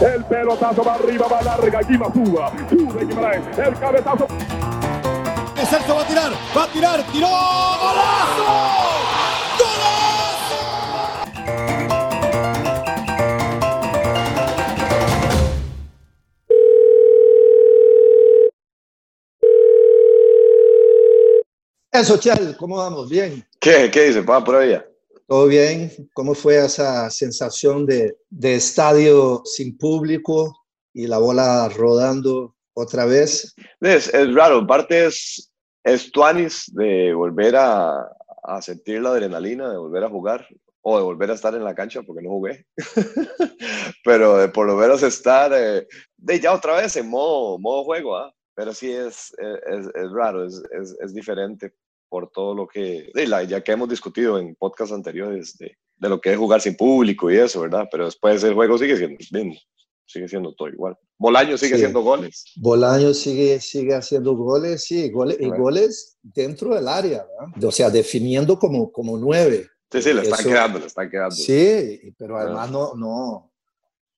El pelotazo va arriba, va larga, Guima suba. Sube Guimaraes. El cabezazo. Celso va a tirar, va a tirar, tiró, golazo. Eso, Chal, ¿cómo vamos? Bien. ¿Qué, qué dice, papá, por ahí? ¿Todo bien? ¿Cómo fue esa sensación de, de estadio sin público y la bola rodando otra vez? Es, es raro, en parte es, es tuanis de volver a, a sentir la adrenalina, de volver a jugar o de volver a estar en la cancha porque no jugué. Pero de por lo menos estar eh, de ya otra vez en modo, modo juego, ¿ah? Pero sí es, es, es raro, es, diferente por todo lo que, ya que hemos discutido en podcasts anteriores de, de, lo que es jugar sin público y eso, ¿verdad? Pero después el juego sigue siendo sigue siendo todo igual. Bolaño sigue sí. haciendo goles. Bolaño sigue, sigue haciendo goles, sí, goles, y goles dentro del área, ¿verdad? O sea, definiendo como, como nueve. Sí, sí, le están eso, quedando, le están quedando. Sí, pero además no, no,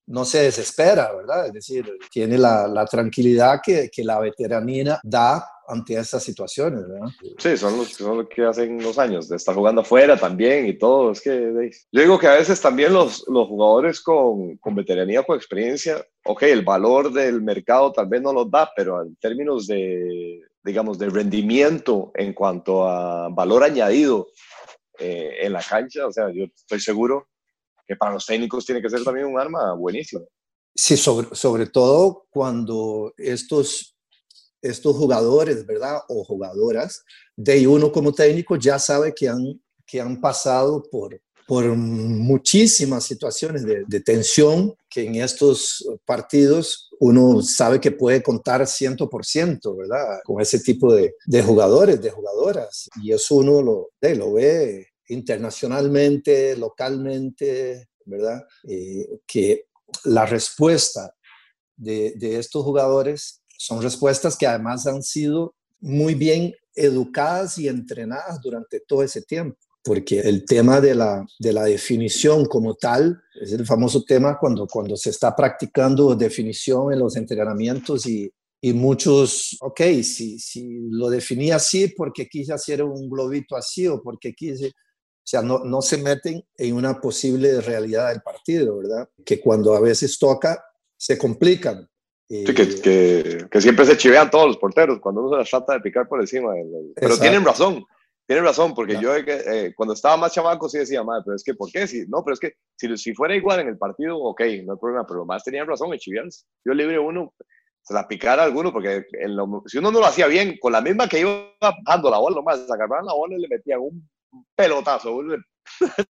no se desespera, ¿verdad? Es decir, tiene la, la tranquilidad que, que, la veteranía da ante estas situaciones, ¿verdad? Sí, son los, son los que hacen los años, de estar jugando afuera también y todo. Es que yo digo que a veces también los, los jugadores con, con veteranía, con experiencia, ok, el valor del mercado tal vez no los da, pero en términos de, digamos, de rendimiento en cuanto a valor añadido eh, en la cancha, o sea, yo estoy seguro que para los técnicos tiene que ser también un arma buenísima. Sí, sobre, sobre todo cuando estos, estos jugadores, ¿verdad? O jugadoras, de uno como técnico ya sabe que han, que han pasado por, por muchísimas situaciones de, de, tensión que en estos partidos uno sabe que puede contar 100%, ¿verdad? Con ese tipo de, de jugadores, de jugadoras. Y eso uno lo, lo ve internacionalmente, localmente, ¿verdad? Eh, que la respuesta de, de, estos jugadores son respuestas que además han sido muy bien educadas y entrenadas durante todo ese tiempo, porque el tema de la, de la definición como tal es el famoso tema cuando, cuando se está practicando definición en los entrenamientos y, y muchos, ok, si, si lo definí así porque quise hacer un globito así o porque quise o sea, no, no se meten en una posible realidad del partido, ¿verdad? Que cuando a veces toca, se complican. Sí, que, que, que, siempre se chivean todos los porteros cuando uno se las trata de picar por encima. Pero Exacto. tienen razón, tienen razón, porque no. yo eh, cuando estaba más chamaco sí decía, madre, pero es que, ¿por qué? Si, no, pero es que si, si fuera igual en el partido, ok, no hay problema, pero más tenían razón en chivearse. Yo libre uno, se la picara a alguno, porque lo, si uno no lo hacía bien, con la misma que iba dando la bola, nomás, agarraban la bola y le metían un pelotazo.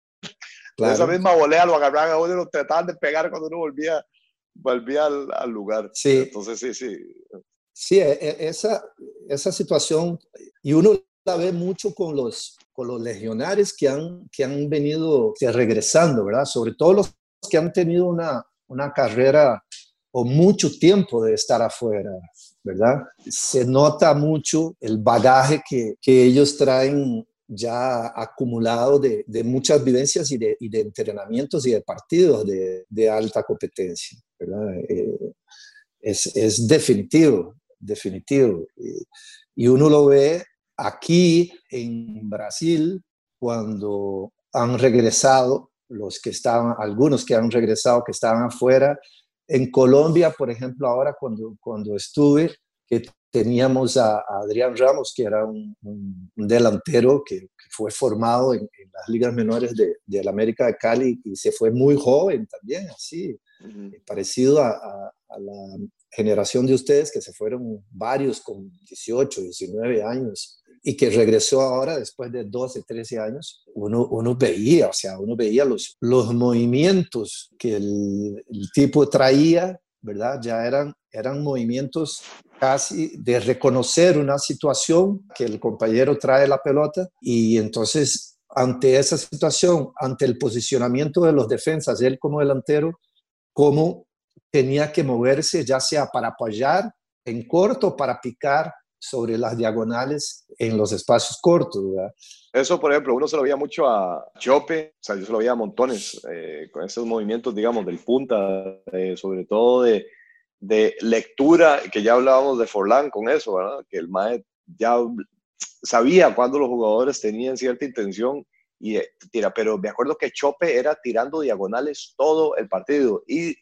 Claro. Esa misma volea lo agarraban a uno y lo trataban de pegar cuando uno volvía, volvía al, al, lugar. Sí. Entonces, sí, sí. Sí, esa, esa situación, y uno la ve mucho con los, con los legionarios que han, que han venido que regresando, ¿verdad? Sobre todo los que han tenido una, una carrera o mucho tiempo de estar afuera, ¿verdad? Se nota mucho el bagaje que, que ellos traen ya acumulado de, de muchas vivencias y de, y de, entrenamientos y de partidos de, de alta competencia. Eh, es, es, definitivo, definitivo. Y, y, uno lo ve aquí en Brasil cuando han regresado los que estaban, algunos que han regresado, que estaban afuera. En Colombia, por ejemplo, ahora cuando, cuando estuve, que teníamos a, a, Adrián Ramos, que era un, un, un delantero que, que, fue formado en, en, las ligas menores de, de, la América de Cali y se fue muy joven también, así, uh -huh. parecido a, a, a, la generación de ustedes, que se fueron varios con 18, 19 años y que regresó ahora después de 12, 13 años, uno, uno veía, o sea, uno veía los, los movimientos que el, el tipo traía ¿verdad? Ya eran, eran movimientos casi de reconocer una situación que el compañero trae la pelota y entonces ante esa situación, ante el posicionamiento de los defensas, él como delantero, cómo tenía que moverse ya sea para apoyar en corto, para picar sobre las diagonales en los espacios cortos, ¿verdad? Eso, por ejemplo, uno se lo veía mucho a Chope, o sea, yo se lo veía a montones eh, con esos movimientos, digamos, del punta, eh, sobre todo de, de, lectura, que ya hablábamos de Forlán con eso, ¿verdad? Que el MAE ya sabía cuando los jugadores tenían cierta intención y eh, tira, pero me acuerdo que Chope era tirando diagonales todo el partido y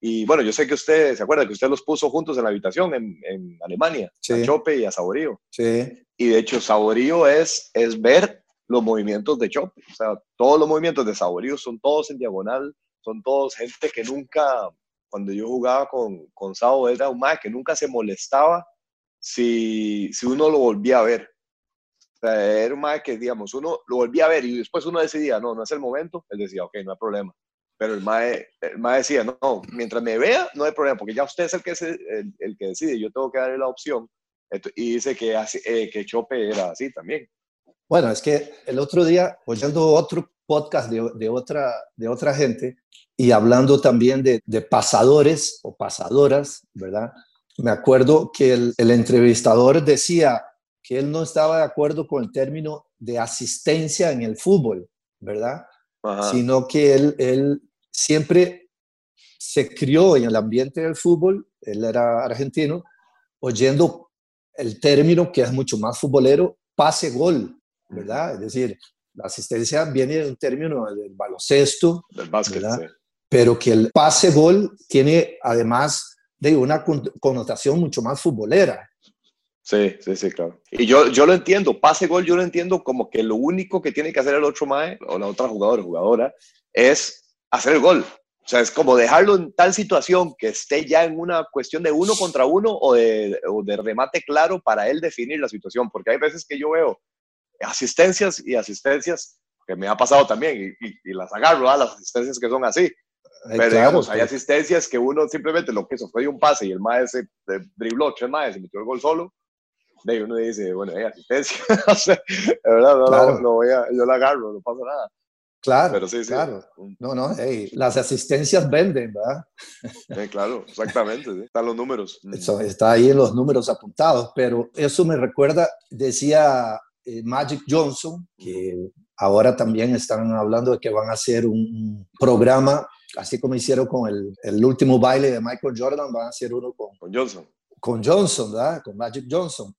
y bueno, yo sé que usted se acuerda que usted los puso juntos en la habitación en, en Alemania, a Chope y a Saborío. Sí. Y de hecho, Saborío es, es ver los movimientos de Chope. O sea, todos los movimientos de Saborío son todos en diagonal, son todos gente que nunca, cuando yo jugaba con, con Sabo, era un que nunca se molestaba si, si uno lo volvía a ver. O sea, era un que, digamos, uno lo volvía a ver y después uno decidía, no, no es el momento. Él decía, ok, no hay problema pero el mae, el mae decía, no, mientras me vea, no hay problema, porque ya usted es el que, es el, el que decide, yo tengo que darle la opción. Y dice que, así, eh, que Chope era así también. Bueno, es que el otro día, oyendo otro podcast de, de otra, de otra gente y hablando también de, de, pasadores o pasadoras, ¿verdad? Me acuerdo que el, el entrevistador decía que él no estaba de acuerdo con el término de asistencia en el fútbol, ¿verdad? Ajá. Sino que él, él siempre se crió en el ambiente del fútbol, él era argentino, oyendo el término que es mucho más futbolero, pase-gol, ¿verdad? Es decir, la asistencia viene de un término del baloncesto, del básquet, sí. Pero que el pase-gol tiene además de una connotación mucho más futbolera. Sí, sí, sí, claro. Y yo, yo lo entiendo, pase gol, yo lo entiendo como que lo único que tiene que hacer el otro mae o la otra jugadora jugadora es hacer el gol. O sea, es como dejarlo en tal situación que esté ya en una cuestión de uno contra uno o de, o de remate claro para él definir la situación. Porque hay veces que yo veo asistencias y asistencias que me ha pasado también y, y, y las agarro a las asistencias que son así. Ay, Pero claro, digamos, hay asistencias que uno simplemente lo que hizo fue un pase y el mae se dribló tres maes y metió el gol solo. De ahí uno dice, bueno, hay asistencia. de verdad, no, claro. no, no voy a, yo la agarro, no pasa nada. Claro, Pero sí, sí. claro. No, no, hey, las asistencias venden, ¿verdad? Sí, claro, exactamente. Sí. Están los números. Eso, está ahí en los números apuntados, pero eso me recuerda, decía eh, Magic Johnson, que ahora también están hablando de que van a hacer un programa, así como hicieron con el, el último baile de Michael Jordan, van a hacer uno con, con Johnson. Con Johnson, ¿verdad? Con Magic Johnson.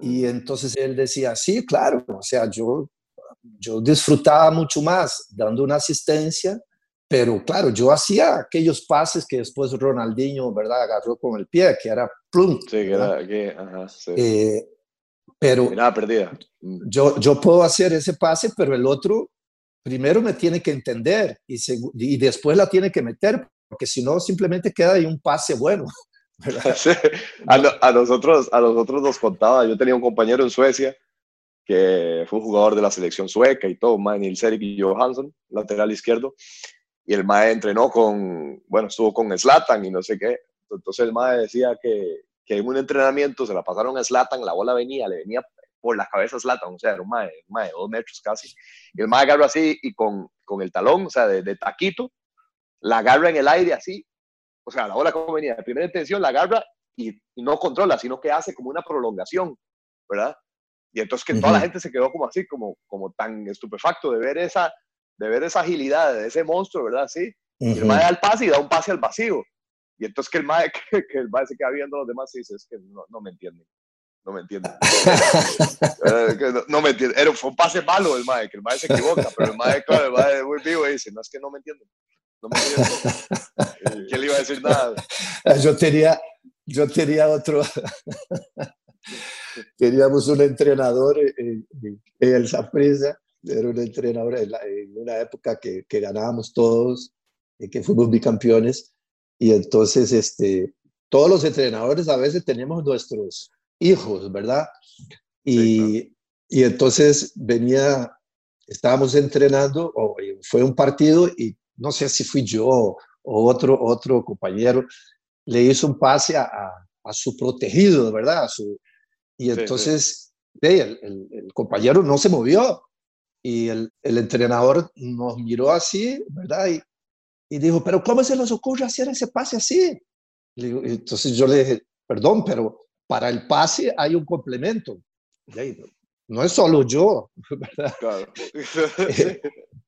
Y entonces él decía, sí, claro, o sea, yo yo disfrutaba mucho más dando una asistencia, pero claro, yo hacía aquellos pases que después Ronaldinho, ¿verdad? Agarró con el pie, que era plum. Sí, que era, que, ajá, sí. Eh, pero Mirada perdida. Yo, yo puedo hacer ese pase, pero el otro primero me tiene que entender y, y después la tiene que meter, porque si no, simplemente queda ahí un pase bueno. Sí. A, a, nosotros, a nosotros nos contaba, yo tenía un compañero en Suecia que fue un jugador de la selección sueca y todo, mae Nils-Erik Johansson, lateral izquierdo, y el Mae entrenó con, bueno, estuvo con Slatan y no sé qué, entonces el Mae decía que, que en un entrenamiento se la pasaron a Slatan, la bola venía, le venía por la cabeza Slatan, o sea, era un Mae, un mae de dos metros casi, y el Mae agarró así y con, con el talón, o sea, de, de taquito, la agarra en el aire así, o sea, la bola como venía, de primera intención la agarra y, y no controla, sino que hace como una prolongación, ¿verdad? Y entonces que uh -huh. toda la gente se quedó como así, como, como tan estupefacto de ver esa, de ver esa agilidad de ese monstruo, ¿verdad? Sí. Uh -huh. Y el mae da el pase y da un pase al vacío. Y entonces que el mae, que, que el mae se queda viendo a los demás y dice, es que no, no me entienden. No me entienden. no, no, me entienden. Era, fue un pase malo el mae, que el mae se equivoca, pero el mae, claro, el mae muy vivo y dice, no es que no me entienden. No me entienden. ¿Quién le iba a decir nada? Yo tenía, yo tenía otro teníamos un entrenador en, en el Saprissa, era un entrenador en, la, en una época que, que, ganábamos todos, y que fuimos bicampeones, y entonces este, todos los entrenadores a veces tenemos nuestros hijos, ¿verdad? Y, sí, claro. y entonces venía, estábamos entrenando, o fue un partido, y no sé si fui yo o otro, otro compañero, le hizo un pase a, a, a su protegido, ¿verdad? A su, y entonces sí, sí. El, el, el, compañero no se movió y el, el, entrenador nos miró así, ¿verdad? Y, y, dijo, pero ¿cómo se les ocurre hacer ese pase así? Entonces yo le dije, perdón, pero para el pase hay un complemento. no es solo yo, ¿verdad? Claro.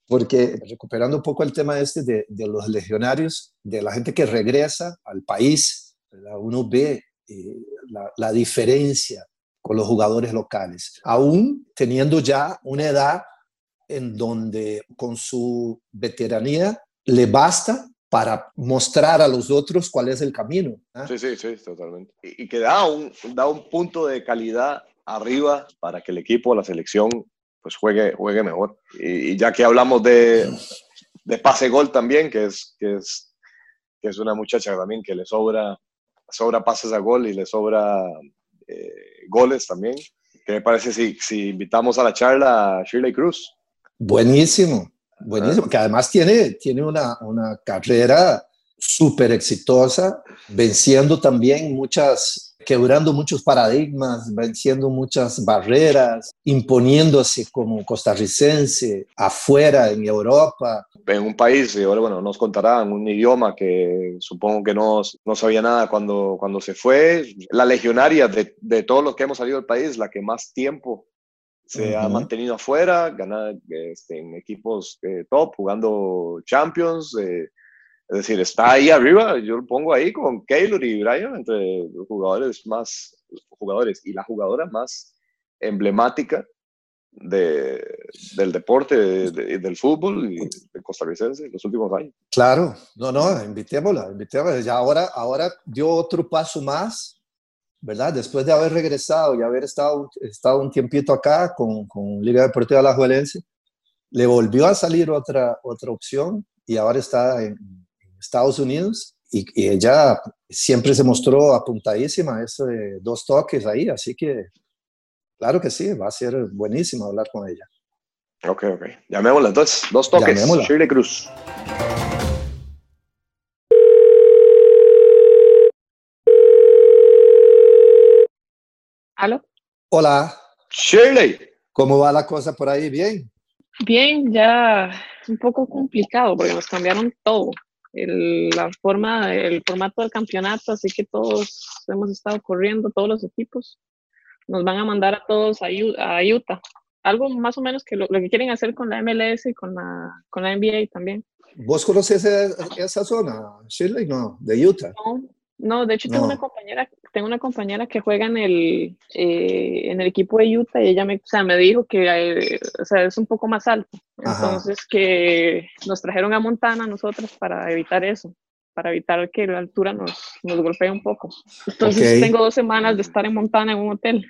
Porque recuperando un poco el tema este de, de, los legionarios, de la gente que regresa al país, uno ve eh, la, la, diferencia con los jugadores locales, aún teniendo ya una edad en donde con su veteranía le basta para mostrar a los otros cuál es el camino. ¿ah? Sí, sí, sí, totalmente. Y, que da un, da un punto de calidad arriba para que el equipo, la selección, pues juegue, juegue mejor. Y, ya que hablamos de, de pase gol también, que es, que, es, que es una muchacha también que le sobra, sobra pases a gol y le sobra eh, goles también. ¿Qué me parece si, si invitamos a la charla a Shirley Cruz? Buenísimo, buenísimo, que además tiene, tiene una, una carrera súper exitosa, venciendo también muchas quebrando muchos paradigmas, venciendo muchas barreras, imponiéndose como costarricense afuera en Europa. En un país, ahora bueno, nos contarán un idioma que supongo que no, no sabía nada cuando, cuando se fue. La legionaria de, de todos los que hemos salido del país, la que más tiempo se ha mantenido afuera, ganar este, en equipos eh, top, jugando Champions. Eh, es decir, está ahí arriba, yo lo pongo ahí con Keylor y Brian entre los jugadores más, jugadores y la jugadora más emblemática de, del deporte, del fútbol y del costarricense en los últimos años. Claro, no, no, invitémosla, invitémosla. Ya ahora, ahora dio otro paso más, ¿verdad? Después de haber regresado y haber estado, estado un tiempito acá con, con Liga Deportiva La Juelense, le volvió a salir otra, otra opción y ahora está en, Estados Unidos y, ella siempre se mostró apuntadísima a eso de dos toques ahí, así que claro que sí, va a ser buenísimo hablar con ella. Ok, ok. Llamémosla entonces, dos toques. Llamémosla. Shirley Cruz. ¿Aló? Hola. Shirley. ¿Cómo va la cosa por ahí? ¿Bien? Bien, ya un poco complicado porque nos cambiaron todo el, la forma, el formato del campeonato, así que todos hemos estado corriendo, todos los equipos. Nos van a mandar a todos a, a Utah. Algo más o menos que lo, que quieren hacer con la MLS y con la, con la NBA también. ¿Vos conoces esa, esa zona, Shirley? No, de Utah. No, no, de hecho tengo una compañera, tengo una compañera que juega en el, eh, en el equipo de Utah y ella me, o sea, me dijo que eh, o sea, es un poco más alto. Entonces que nos trajeron a Montana nosotros para evitar eso, para evitar que la altura nos, nos golpee un poco. Entonces tengo dos semanas de estar en Montana en un hotel.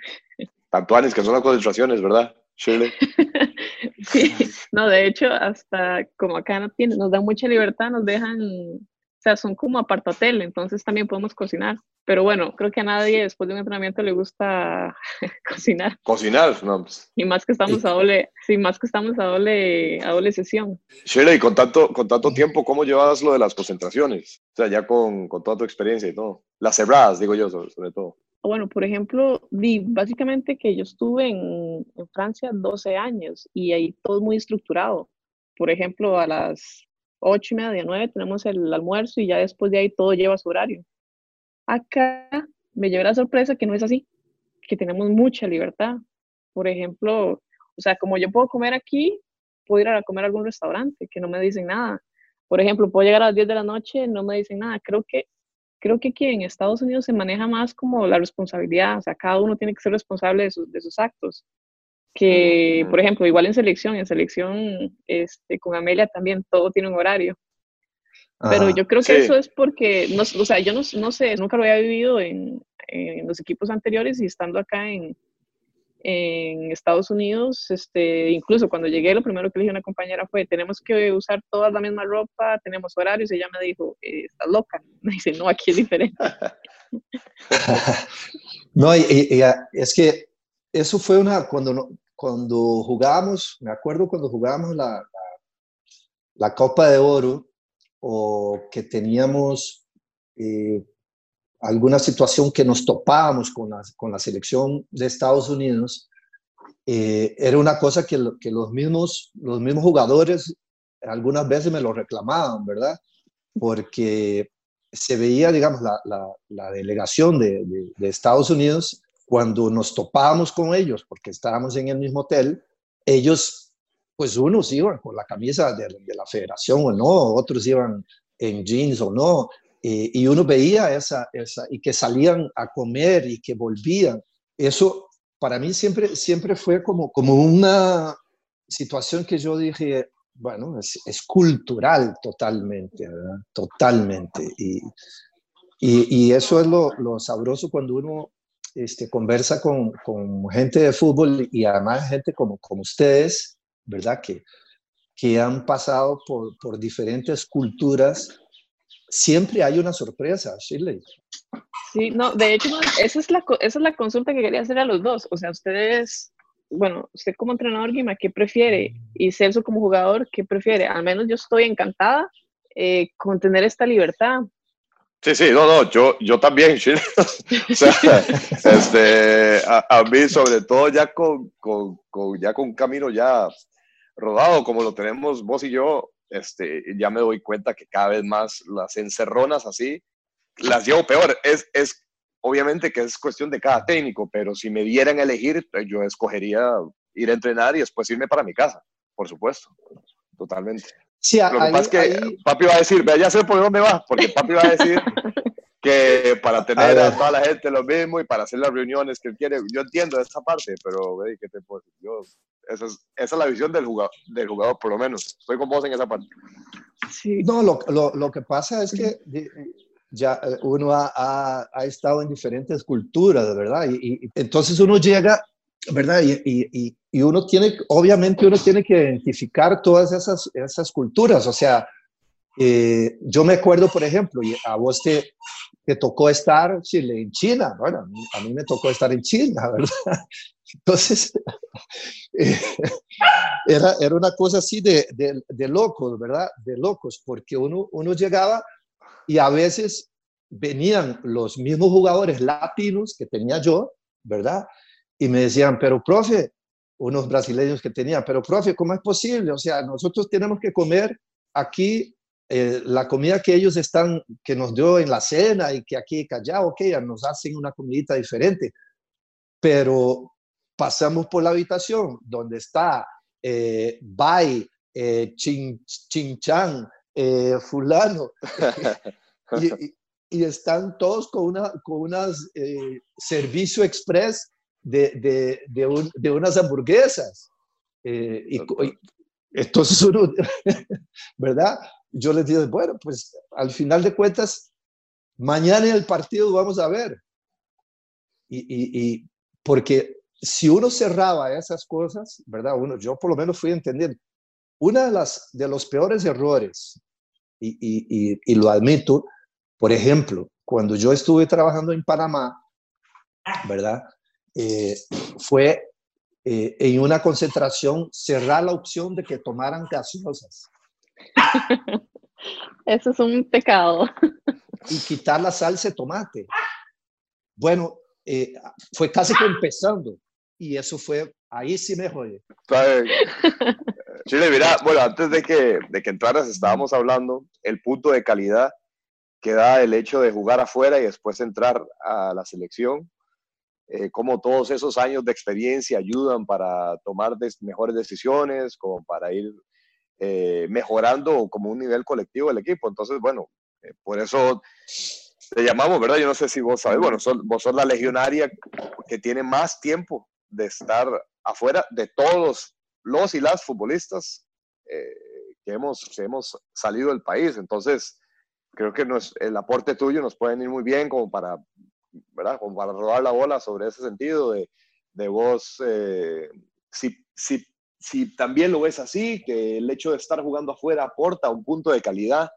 Tantuanes, que son las concentraciones, ¿verdad? Shirley. sí, no, de hecho, hasta como acá no tiene, nos dan mucha libertad, nos dejan sea, son como apartatel, entonces también podemos cocinar. Pero bueno, creo que a nadie después de un entrenamiento le gusta cocinar. Cocinar, no. Pues. Y más que estamos a doble, sí, más que estamos a doble, a doble sesión. Shirley, con tanto, con tanto tiempo, ¿cómo llevas lo de las concentraciones? O sea, ya con, con toda tu experiencia y todo. Las cerradas, digo yo, sobre, todo. Bueno, por ejemplo, básicamente que yo estuve en, en Francia 12 años y ahí todo muy estructurado. Por ejemplo, a las ocho y media, nueve, tenemos el almuerzo y ya después de ahí todo lleva su horario. Acá me llevé la sorpresa que no es así, que tenemos mucha libertad. Por ejemplo, o sea, como yo puedo comer aquí, puedo ir a comer a algún restaurante, que no me dicen nada. Por ejemplo, puedo llegar a las 10 de la noche, no me dicen nada. Creo que, creo que aquí en Estados Unidos se maneja más como la responsabilidad, o sea, cada uno tiene que ser responsable de sus, de sus actos que, por ejemplo, igual en selección, en selección este, con Amelia también todo tiene un horario. Pero yo creo que eso es porque, no, o sea, yo no, no, sé, nunca lo había vivido en, en, los equipos anteriores y estando acá en, en Estados Unidos, este, incluso cuando llegué, lo primero que le dije a una compañera fue, tenemos que usar toda la misma ropa, tenemos horarios, y ella me dijo, eh, estás loca. Me dice, no, aquí es diferente. no, y, y, es que eso fue una, cuando, cuando jugábamos, me acuerdo cuando jugábamos la, la, Copa de Oro o que teníamos eh, alguna situación que nos topábamos con la, con la selección de Estados Unidos, eh, era una cosa que, que, los, mismos, los mismos jugadores algunas veces me lo reclamaban, ¿verdad? Porque se veía, digamos, la, la, la delegación de, de, de, Estados Unidos cuando nos topábamos con ellos, porque estábamos en el mismo hotel, ellos, pues unos iban con la camisa de, la federación o no, otros iban en jeans o no, y uno veía esa, esa, y que salían a comer y que volvían. Eso para mí siempre, siempre fue como, como una situación que yo dije, bueno, es, es cultural totalmente, ¿verdad? totalmente. Y, y, y, eso es lo, lo sabroso cuando uno este, conversa con, con, gente de fútbol y además gente como, como ustedes, ¿verdad? Que, que han pasado por, por diferentes culturas. Siempre hay una sorpresa, Shirley. Sí, no, de hecho, esa es, la, esa es la consulta que quería hacer a los dos. O sea, ustedes, bueno, usted como entrenador, Guima, ¿qué prefiere? Y Celso como jugador, ¿qué prefiere? Al menos yo estoy encantada eh, con tener esta libertad, Sí, sí, no, no, yo, yo también, o sea, este, a, mí sobre todo ya con, con, con, ya con un camino ya rodado como lo tenemos vos y yo, este, ya me doy cuenta que cada vez más las encerronas así, las llevo peor. Es, es obviamente que es cuestión de cada técnico, pero si me dieran a elegir, yo escogería ir a entrenar y después irme para mi casa, por supuesto, totalmente. Sí, Lo que pasa es que papi va a decir, ya sé por dónde va, porque papi va a decir que para tener a, toda la gente lo mismo y para hacer las reuniones que él quiere, yo entiendo esa parte, pero ¿qué te puedo decir? Yo, esa, es, esa es la visión del jugador, del jugador, por lo menos. Estoy con vos en esa parte. Sí. No, lo, lo, lo que pasa es que ya eh, uno ha, ha, ha, estado en diferentes culturas, ¿verdad? Y, y entonces uno llega ¿verdad? Y, y, y, uno tiene, obviamente uno tiene que identificar todas esas, esas culturas, o sea, eh, yo me acuerdo, por ejemplo, y a vos te, te tocó estar Chile, en China, bueno, a mí me tocó estar en China, ¿verdad? Entonces, eh, era, era una cosa así de, de, de, locos, ¿verdad? De locos, porque uno, uno llegaba y a veces venían los mismos jugadores latinos que tenía yo, ¿verdad? Y me decían, pero profe, unos brasileños que tenían, pero profe, ¿cómo es posible? O sea, nosotros tenemos que comer aquí eh, la comida que ellos están, que nos dio en la cena y que aquí callado, ok, nos hacen una comidita diferente, pero pasamos por la habitación donde está eh, Bai, eh, Chin, Chan, eh, fulano, y, y, están todos con, una, con unas servicio express de, de, de, unas hamburguesas. Eh, y, entonces uno, ¿verdad? Yo les digo, bueno, pues al final de cuentas, mañana en el partido vamos a ver. Y, y, y, porque si uno cerraba esas cosas, ¿verdad? Uno, yo por lo menos fui a entender, una de, las, de los peores errores, y, y lo admito, por ejemplo, cuando yo estuve trabajando en Panamá, ¿verdad? Eh, fue eh, en una concentración cerrar la opción de que tomaran gaseosas. Eso es un pecado. Y quitar la salsa de tomate. Bueno, eh, fue casi que empezando. Y eso fue, ahí sí me jode. Chile, mira, bueno, antes de que, de que entraras estábamos hablando el punto de calidad que da el hecho de jugar afuera y después entrar a la selección eh, cómo todos esos años de experiencia ayudan para tomar mejores decisiones, como para ir eh, mejorando como un nivel colectivo el equipo. Entonces, bueno, eh, por eso te llamamos, ¿verdad? Yo no sé si vos sabés, bueno, vos sos la legionaria que tiene más tiempo de estar afuera de todos los y las futbolistas que, hemos, que hemos salido del país. Entonces, creo que nos, el aporte tuyo nos puede ir muy bien como para ¿verdad? Como para rodar la bola sobre ese sentido de, de vos, eh, si, si, si, también lo ves así, que el hecho de estar jugando afuera aporta un punto de calidad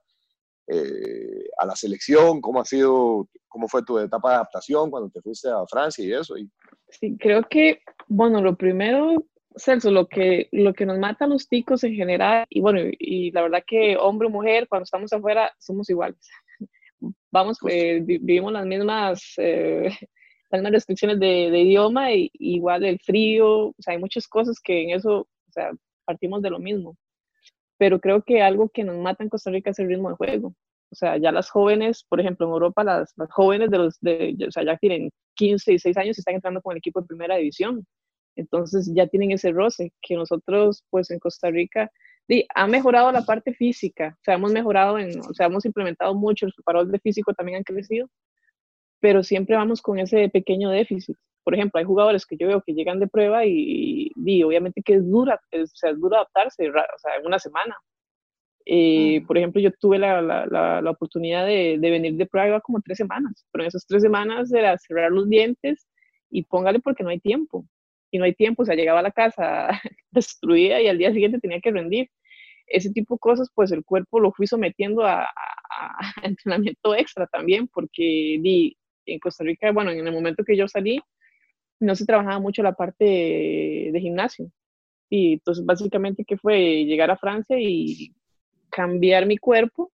eh, a la selección, cómo ha sido, cómo fue tu etapa de adaptación cuando te fuiste a Francia y eso. Sí, creo que, bueno, lo primero, Celso, lo que, lo que nos mata a los ticos en general, y bueno, y la verdad que hombre o mujer, cuando estamos afuera, somos iguales vamos, eh, vivimos las mismas, eh, las mismas restricciones de, de idioma, y, igual el frío, o sea, hay muchas cosas que en eso, o sea, partimos de lo mismo. Pero creo que algo que nos mata en Costa Rica es el ritmo de juego. O sea, ya las jóvenes, por ejemplo, en Europa, las, jóvenes de los, de, o sea, ya tienen 15, 16 años y están entrando con el equipo de primera división. Entonces ya tienen ese roce que nosotros, pues en Costa Rica, ha mejorado la parte física, o sea, hemos mejorado, en, o sea, hemos implementado mucho, los preparadores de físico también han crecido, pero siempre vamos con ese pequeño déficit. Por ejemplo, hay jugadores que yo veo que llegan de prueba y, y obviamente que es dura, es, o sea, es duro adaptarse, o sea, en una semana. Eh, por ejemplo, yo tuve la, la, la, oportunidad de, de, venir de prueba como tres semanas, pero en esas tres semanas era cerrar los dientes y póngale porque no hay tiempo. Y no hay tiempo, o sea, llegaba a la casa destruida y al día siguiente tenía que rendir. Ese tipo de cosas, pues el cuerpo lo fui sometiendo a, entrenamiento extra también, porque di, en Costa Rica, bueno, en el momento que yo salí, no se trabajaba mucho la parte de, de gimnasio. Y entonces, básicamente, que fue llegar a Francia y cambiar mi cuerpo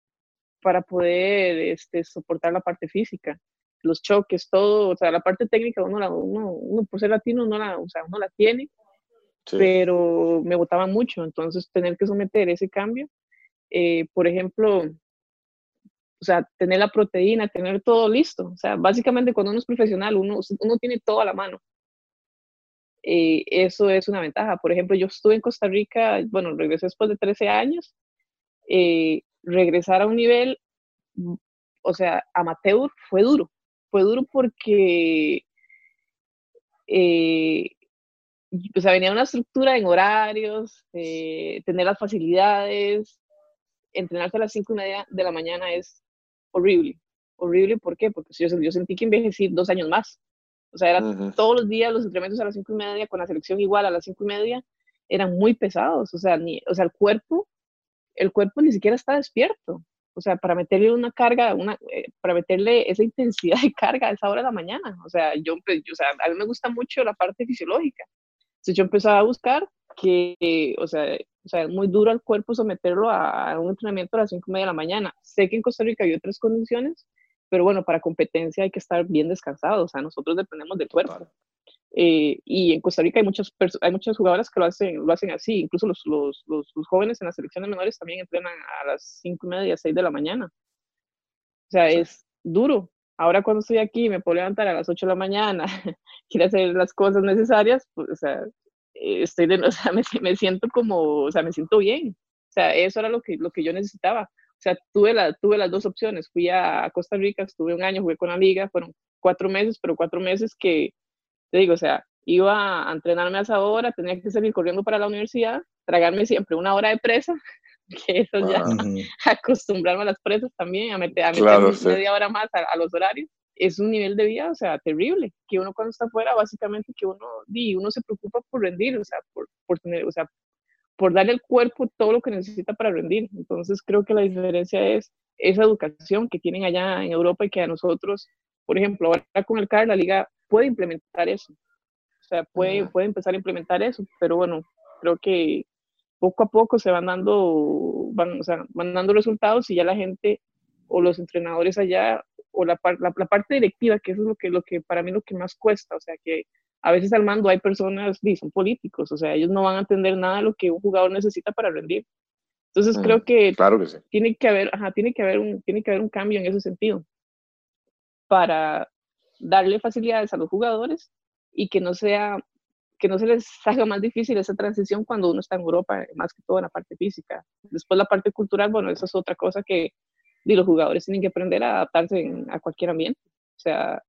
para poder este, soportar la parte física, los choques, todo, o sea, la parte técnica uno, la, uno, uno por ser latino no la, o sea, uno la tiene, pero me botaba mucho, entonces tener que someter ese cambio, eh, por ejemplo, o sea, tener la proteína, tener todo listo, o sea, básicamente cuando uno es profesional, uno, uno tiene todo a la mano. Eh, eso es una ventaja. Por ejemplo, yo estuve en Costa Rica, bueno, regresé después de 13 años eh, regresar a un nivel, o sea, amateur fue duro. Fue duro porque, eh, o sea, venía una estructura en horarios, eh, tener las facilidades, entrenarse a las cinco y media de la mañana es horrible. Horrible, ¿por qué? Porque yo, yo sentí que envejecí dos años más. O sea, era todos los días los entrenamientos a las cinco y media, con la selección igual a las cinco y media, eran muy pesados. O sea, ni, o sea el cuerpo el cuerpo ni siquiera está despierto. O sea, para meterle una carga, una, eh, para meterle esa intensidad de carga a esa hora de la mañana. O sea, yo, o sea, a mí me gusta mucho la parte fisiológica. Entonces yo empezaba a buscar que, o sea, o sea, es muy duro al cuerpo someterlo a, un entrenamiento a las 5 y media de la mañana. Sé que en Costa Rica hay otras condiciones, pero bueno, para competencia hay que estar bien descansado. O sea, nosotros dependemos del cuerpo. Eh, y en Costa Rica hay muchas, hay muchas jugadoras que lo hacen, lo hacen así, incluso los, los, los, jóvenes en la selección de menores también entrenan a las 5 y media, 6 de la mañana. O sea, es duro. Ahora cuando estoy aquí me puedo levantar a las 8 de la mañana, quiero hacer las cosas necesarias, pues, o sea, estoy de, o sea, me, me, siento como, o sea, me siento bien. O sea, eso era lo que, lo que yo necesitaba. O sea, tuve, la, tuve las dos opciones. Fui a Costa Rica, estuve un año, jugué con la liga, fueron cuatro meses, pero cuatro meses que te digo, o sea, iba a entrenarme a esa hora, tenía que salir corriendo para la universidad, tragarme siempre una hora de presa, que eso ya, acostumbrarme a las presas también, a meter, a media hora más a, los horarios. Es un nivel de vida, o sea, terrible, que uno cuando está afuera, básicamente, que uno, y uno se preocupa por rendir, o sea, por, por tener, o sea, por darle al cuerpo todo lo que necesita para rendir. Entonces, creo que la diferencia es esa educación que tienen allá en Europa y que a nosotros, por ejemplo, ahora con el CAR, la liga puede implementar eso. O sea, puede, puede empezar a implementar eso, pero bueno, creo que poco a poco se van dando, van, o sea, van dando resultados y ya la gente o los entrenadores allá o la, la, parte directiva, que eso es lo que, lo que para mí lo que más cuesta, o sea, que a veces al mando hay personas, son políticos, o sea, ellos no van a entender nada de lo que un jugador necesita para rendir. Entonces creo que, claro que sí. tiene que haber, ajá, tiene que haber un, tiene que haber un cambio en ese sentido para, darle facilidades a los jugadores y que no sea que no se les haga más difícil esa transición cuando uno está en Europa, más que todo en la parte física. Después la parte cultural, bueno, eso es otra cosa que los jugadores tienen que aprender a adaptarse a cualquier ambiente. O sea,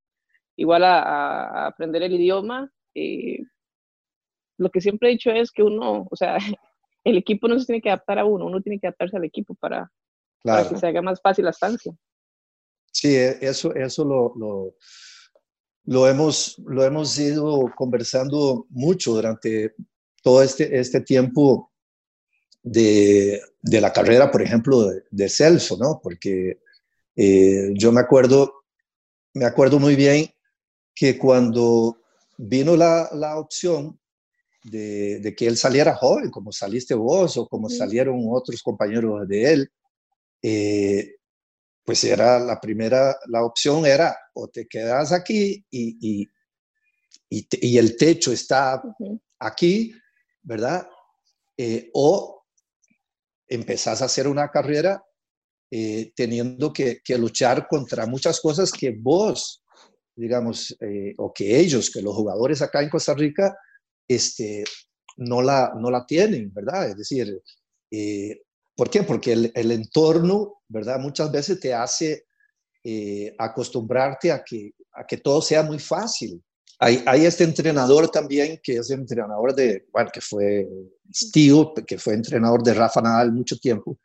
igual a, aprender el idioma. Eh, lo que siempre he dicho es que uno, o sea, el equipo no se tiene que adaptar a uno, uno tiene que adaptarse al equipo para, para que se haga más fácil la estancia. Sí, e, eso, eso lo, lo lo hemos, lo hemos ido conversando mucho durante todo este, este tiempo de, de la carrera, por ejemplo, de, Celso, ¿no? Porque eh, yo me acuerdo, me acuerdo muy bien que cuando vino la, la opción de, de, que él saliera joven, como saliste vos o como salieron otros compañeros de él, eh, pues era la primera, la opción era o te quedas aquí y, y, y, el techo está aquí, ¿verdad? Eh, o empezás a hacer una carrera eh, teniendo que, luchar contra muchas cosas que vos, digamos, eh, o que ellos, que los jugadores acá en Costa Rica, este, no, la, no la tienen, ¿verdad? Es decir, eh, ¿por qué? Porque el, el, entorno, ¿verdad? Muchas veces te hace acostumbrarte a que, a que todo sea muy fácil, hay, este entrenador también que es entrenador de, bueno, que fue tío, que fue entrenador de Rafa Nadal mucho tiempo,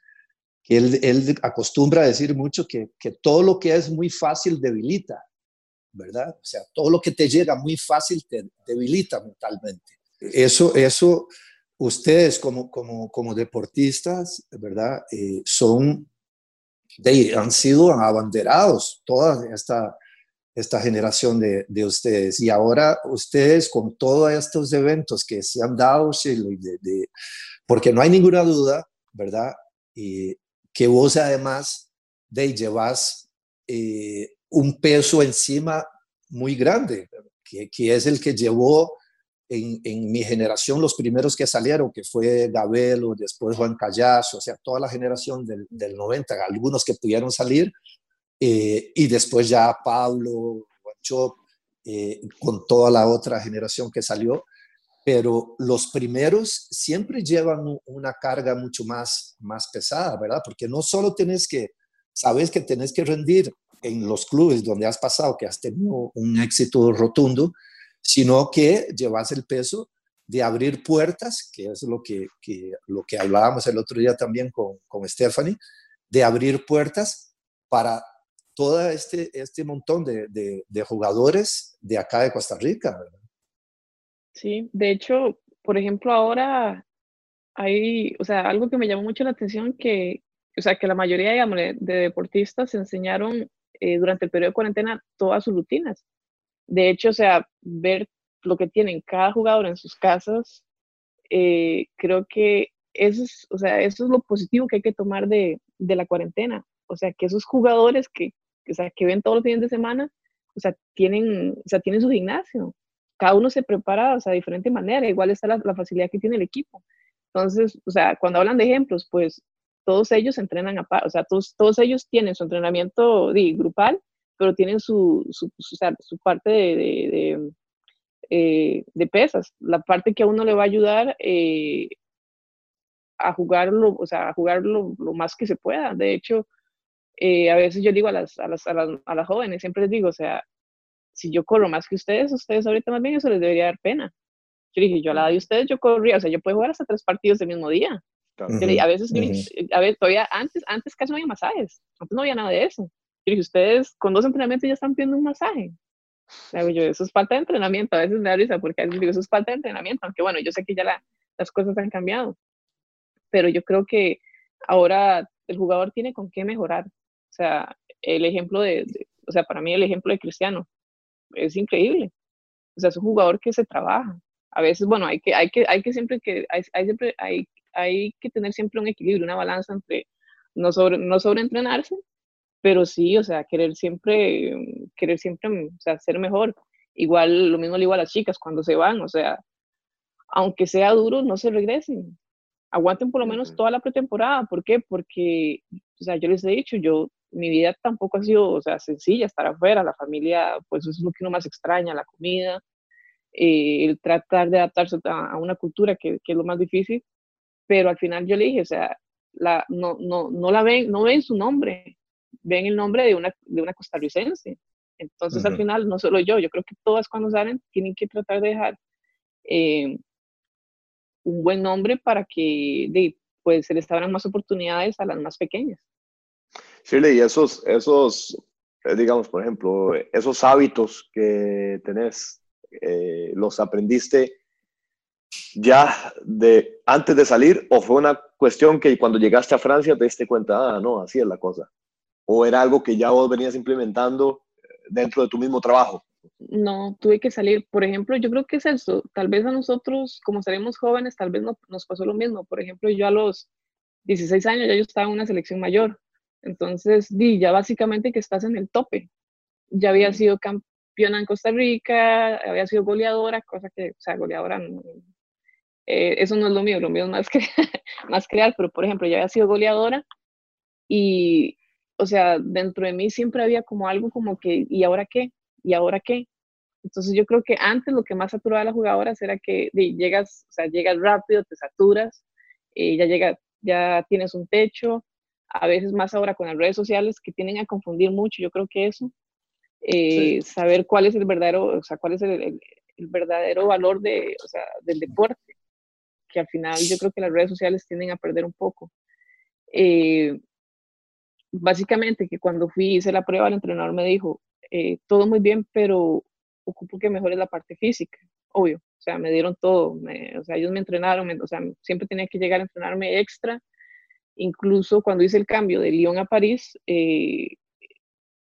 que él, él acostumbra a decir mucho que, que, todo lo que es muy fácil debilita, ¿verdad? O sea, todo lo que te llega muy fácil te debilita mentalmente. Eso, eso ustedes como, como, como deportistas, ¿verdad? Eh, son, de, han sido abanderados toda esta esta generación de, de, ustedes. Y ahora ustedes con todos estos eventos que se han dado, de, porque no hay ninguna duda, ¿verdad? Y que vos además de llevas eh, un peso encima muy grande, que, es el que llevó en, mi generación los primeros que salieron, que fue Gabelo, después Juan Callazo, o sea, toda la generación del, del 90, algunos que pudieron salir, eh, y después ya Pablo, Guanchop, eh, con toda la otra generación que salió, pero los primeros siempre llevan una carga mucho más, más pesada, ¿verdad? Porque no solo tienes que, sabes que tienes que rendir en los clubes donde has pasado, que has tenido un éxito rotundo, sino que llevas el peso de abrir puertas, que es lo que, que lo que hablábamos el otro día también con, con Stephanie, de abrir puertas para todo este, este montón de, de, jugadores de acá de Costa Rica. Sí, de hecho, por ejemplo, ahora hay, o sea, algo que me llamó mucho la atención que, o sea, que la mayoría, digamos, de, deportistas enseñaron eh, durante el periodo de cuarentena todas sus rutinas. De hecho, o sea, ver lo que tienen cada jugador en sus casas, eh, creo que eso es, o sea, eso es lo positivo que hay que tomar de, de la cuarentena. O sea, que esos jugadores que, o sea, que ven todos los fines de semana, o sea, tienen, o sea, tienen su gimnasio. Cada uno se prepara, o sea, de diferente manera. Igual está la, facilidad que tiene el equipo. Entonces, o sea, cuando hablan de ejemplos, pues todos ellos entrenan, a, o sea, todos, todos ellos tienen su entrenamiento de, grupal, pero tienen su, su, parte de, de, eh, de, pesas, la parte que a uno le va a ayudar eh, a jugarlo, o sea, a jugarlo lo más que se pueda. De hecho, eh, a veces yo digo a las, a, las, a, las, a las jóvenes, siempre les digo, o sea, si yo corro más que ustedes, ustedes ahorita más bien eso les debería dar pena. Yo dije, yo a la edad de ustedes yo corría, o sea, yo puedo jugar hasta tres partidos el mismo día. A veces, a ver, todavía antes, antes casi no había masajes, antes no había nada de eso. Yo dije, ustedes con dos entrenamientos ya están pidiendo un masaje. O yo, eso es falta de entrenamiento, a veces me da risa porque a veces digo, eso es falta de entrenamiento, aunque bueno, yo sé que ya la, las cosas han cambiado, pero yo creo que ahora el jugador tiene con qué mejorar, o sea, el ejemplo de, o sea, para mí el ejemplo de Cristiano es increíble. O sea, es un jugador que se trabaja. A veces, bueno, hay que, hay que, hay que siempre que, hay, hay siempre, hay, hay que tener siempre un equilibrio, una balanza entre no sobre, no sobreentrenarse, pero sí, o sea, querer siempre, querer siempre, o sea, ser mejor. Igual, lo mismo le digo a las chicas cuando se van, o sea, aunque sea duro, no se regresen. Aguanten por lo menos toda la pretemporada. ¿Por qué? Porque, o sea, yo les he dicho, yo mi vida tampoco ha sido, o sea, sencilla, estar afuera, la familia, pues eso es lo que uno más extraña, la comida, eh, el tratar de adaptarse a, una cultura que, que, es lo más difícil, pero al final yo le dije, o sea, la, no, no, no la ven, no ven su nombre, ven el nombre de una, de una costarricense. Entonces, al final, no solo yo, yo creo que todas cuando salen tienen que tratar de dejar eh, un buen nombre para que de, pues, se les abran más oportunidades a las más pequeñas. Shirley, y esos, esos, eh, digamos, por ejemplo, esos hábitos que tenés, eh, ¿los aprendiste ya de antes de salir o fue una cuestión que cuando llegaste a Francia te diste cuenta, ah, no, así es la cosa? ¿O era algo que ya vos venías implementando eh, dentro de tu mismo trabajo? No, tuve que salir. Por ejemplo, yo creo que es eso. Tal vez a nosotros, como seremos jóvenes, tal vez no, nos pasó lo mismo. Por ejemplo, yo a los 16 años ya yo estaba en una selección mayor entonces, di, ya básicamente que estás en el tope. Ya había sido campeona en Costa Rica, había sido goleadora, cosa que, o sea, goleadora, eh, eso no es lo mío, lo mío es más, más crear, pero por ejemplo, ya había sido goleadora Y, o sea, dentro de mí siempre había como algo como que, ¿y ahora qué? ¿Y ahora qué? Entonces yo creo que antes lo que más saturaba a las jugadoras era que llegas, o sea, llegas rápido, te saturas, eh, ya llega, ya tienes un techo, a veces más ahora con las redes sociales que tienen a confundir mucho, yo creo que eso, eh, saber cuál es el verdadero, o sea, cuál es el, verdadero valor de, o sea, del deporte, que al final yo creo que las redes sociales tienden a perder un poco. Eh, básicamente que cuando fui, hice la prueba, el entrenador me dijo, eh, todo muy bien, pero ocupo que mejore la parte física, obvio. O sea, me dieron todo, o sea, ellos me entrenaron, o sea, siempre tenía que llegar a entrenarme extra. Incluso cuando hice el cambio de Lyon a París, eh,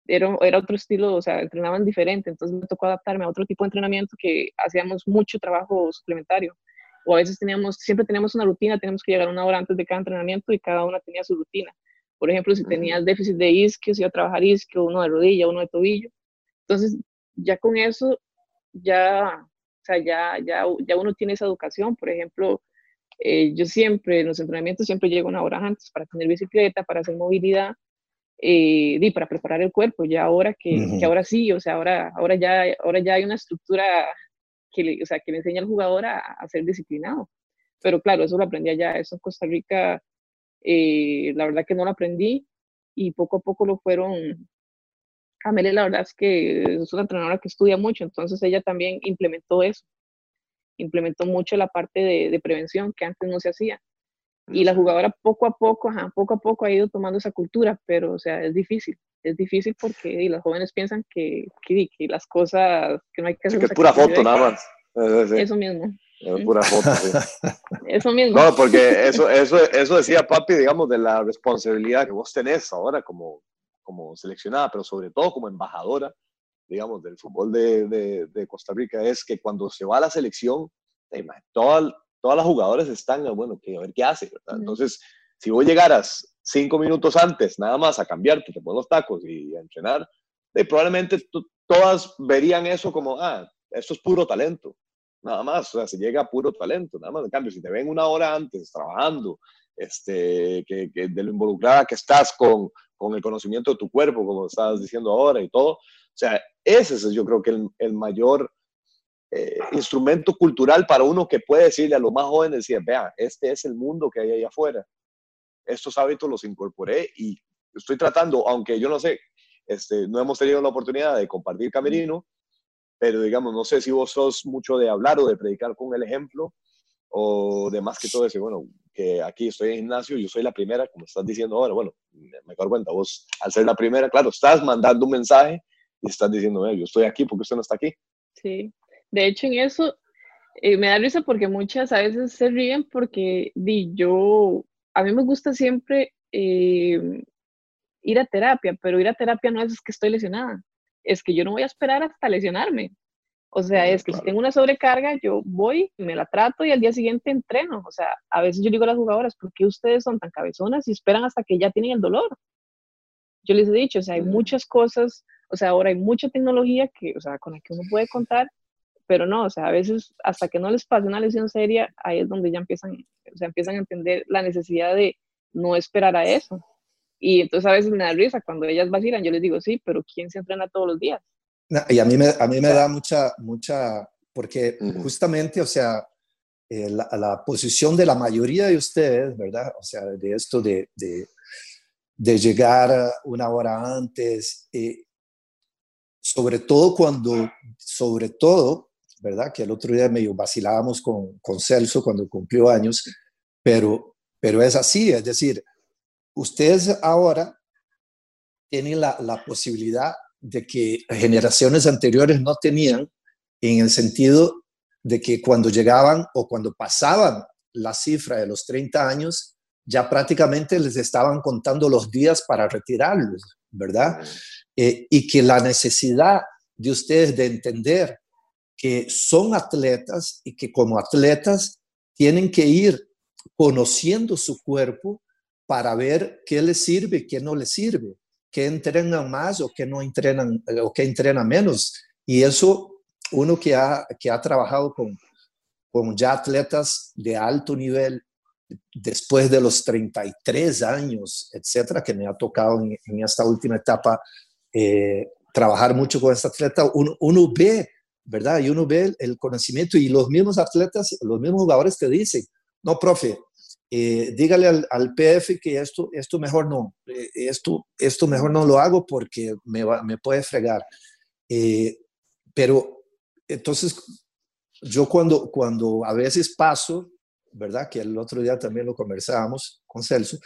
era, era, otro estilo, o sea, entrenaban diferente, entonces me tocó adaptarme a otro tipo de entrenamiento que hacíamos mucho trabajo suplementario. O a veces teníamos, siempre teníamos una rutina, teníamos que llegar una hora antes de cada entrenamiento y cada una tenía su rutina. Por ejemplo, si tenías déficit de isquios, iba a trabajar isquio, uno de rodilla, uno de tobillo. Entonces, ya con eso, ya, o sea, ya, ya, ya uno tiene esa educación. Por ejemplo, eh, yo siempre, en los entrenamientos, siempre llego una hora antes para tener bicicleta, para hacer movilidad eh, y para preparar el cuerpo. Ya ahora que, que, ahora sí, o sea, ahora, ahora, ya, ahora ya hay una estructura que le, o sea, que le enseña al jugador a, a ser disciplinado. Pero claro, eso lo aprendí allá. Eso en Costa Rica eh, la verdad que no lo aprendí y poco a poco lo fueron. Amelia, la verdad es que es una entrenadora que estudia mucho, entonces ella también implementó eso. Implementó mucho la parte de, prevención que antes no se hacía. Y la jugadora poco a poco, poco a poco ha ido tomando esa cultura, pero o sea, es difícil. Es difícil porque y los jóvenes piensan que, que, las cosas, que no hay que hacer. que es pura foto, nada más. Eso mismo. Es pura foto, Eso mismo. No, porque eso, eso, eso decía papi, digamos, de la responsabilidad que vos tenés ahora como, como seleccionada, pero sobre todo como embajadora, digamos, del fútbol de, de, de Costa Rica, es que cuando se va a la selección, todas, todas las jugadoras están, bueno, que a ver qué hace, Entonces, si vos llegaras cinco minutos antes, nada más a cambiarte, te pones los tacos y a entrenar, probablemente todas verían eso como, ah, esto es puro talento nada más, o sea, se llega a puro talento, nada más. En cambio, si te ven una hora antes trabajando, este, que, de lo involucrada que estás con, con, el conocimiento de tu cuerpo, como estás diciendo ahora y todo, o sea, ese es yo creo que el, el mayor eh, instrumento cultural para uno que puede decirle a los más jóvenes, decir, vea, este es el mundo que hay allá afuera. Estos hábitos los incorporé y estoy tratando, aunque yo no sé, este, no hemos tenido la oportunidad de compartir camerino, pero digamos, no sé si vos sos mucho de hablar o de predicar con el ejemplo, o de más que todo decir, bueno, que aquí estoy en gimnasio, yo soy la primera, como estás diciendo ahora, bueno, me doy cuenta, vos al ser la primera, claro, estás mandando un mensaje y estás diciendo, yo estoy aquí porque usted no está aquí. Sí, de hecho en eso eh, me da risa porque muchas a veces se ríen porque di, yo, a mí me gusta siempre eh, ir a terapia, pero ir a terapia no es que estoy lesionada, es que yo no voy a esperar hasta lesionarme. O sea, es que si tengo una sobrecarga, yo voy, me la trato y al día siguiente entreno. O sea, a veces yo digo a las jugadoras, ¿por qué ustedes son tan cabezonas y esperan hasta que ya tienen el dolor? Yo les he dicho, o sea, hay muchas cosas, o sea, ahora hay mucha tecnología que, o sea, con la que uno puede contar, pero no, o sea, a veces hasta que no les pase una lesión seria, ahí es donde ya empiezan, o sea, empiezan a entender la necesidad de no esperar a eso. Y entonces a veces me da risa cuando ellas vacilan, yo les digo, sí, pero ¿quién se entrena todos los días? y a mí me, a mí me da mucha, mucha, porque justamente, o sea, eh, la, posición de la mayoría de ustedes, ¿verdad? O sea, de esto de, de, de llegar una hora antes, eh, sobre todo cuando, sobre todo, ¿verdad? Que el otro día medio vacilábamos con, con Celso cuando cumplió años, pero, pero es así, es decir, ustedes ahora tienen la, posibilidad de que generaciones anteriores no tenían, en el sentido de que cuando llegaban o cuando pasaban la cifra de los 30 años, ya prácticamente les estaban contando los días para retirarlos, ¿verdad? Eh, y que la necesidad de ustedes de entender que son atletas y que como atletas tienen que ir conociendo su cuerpo para ver qué les sirve qué no les sirve, qué entrenan más o qué no entrenan eh, o qué entrenan menos. Y eso uno que ha, que ha trabajado con, con ya atletas de alto nivel después de los 33 años, etcétera, que me ha tocado en, esta última etapa eh, trabajar mucho con este atleta, uno, uno, ve, ¿verdad? Y uno ve el, conocimiento y los mismos atletas, los mismos jugadores te dicen, no, profe, eh, dígale al, al, PF que esto, esto mejor no, eh, esto, esto mejor no lo hago porque me, me puede fregar. pero entonces, yo cuando, cuando a veces paso ¿verdad? Que el otro día también lo conversábamos con Celso,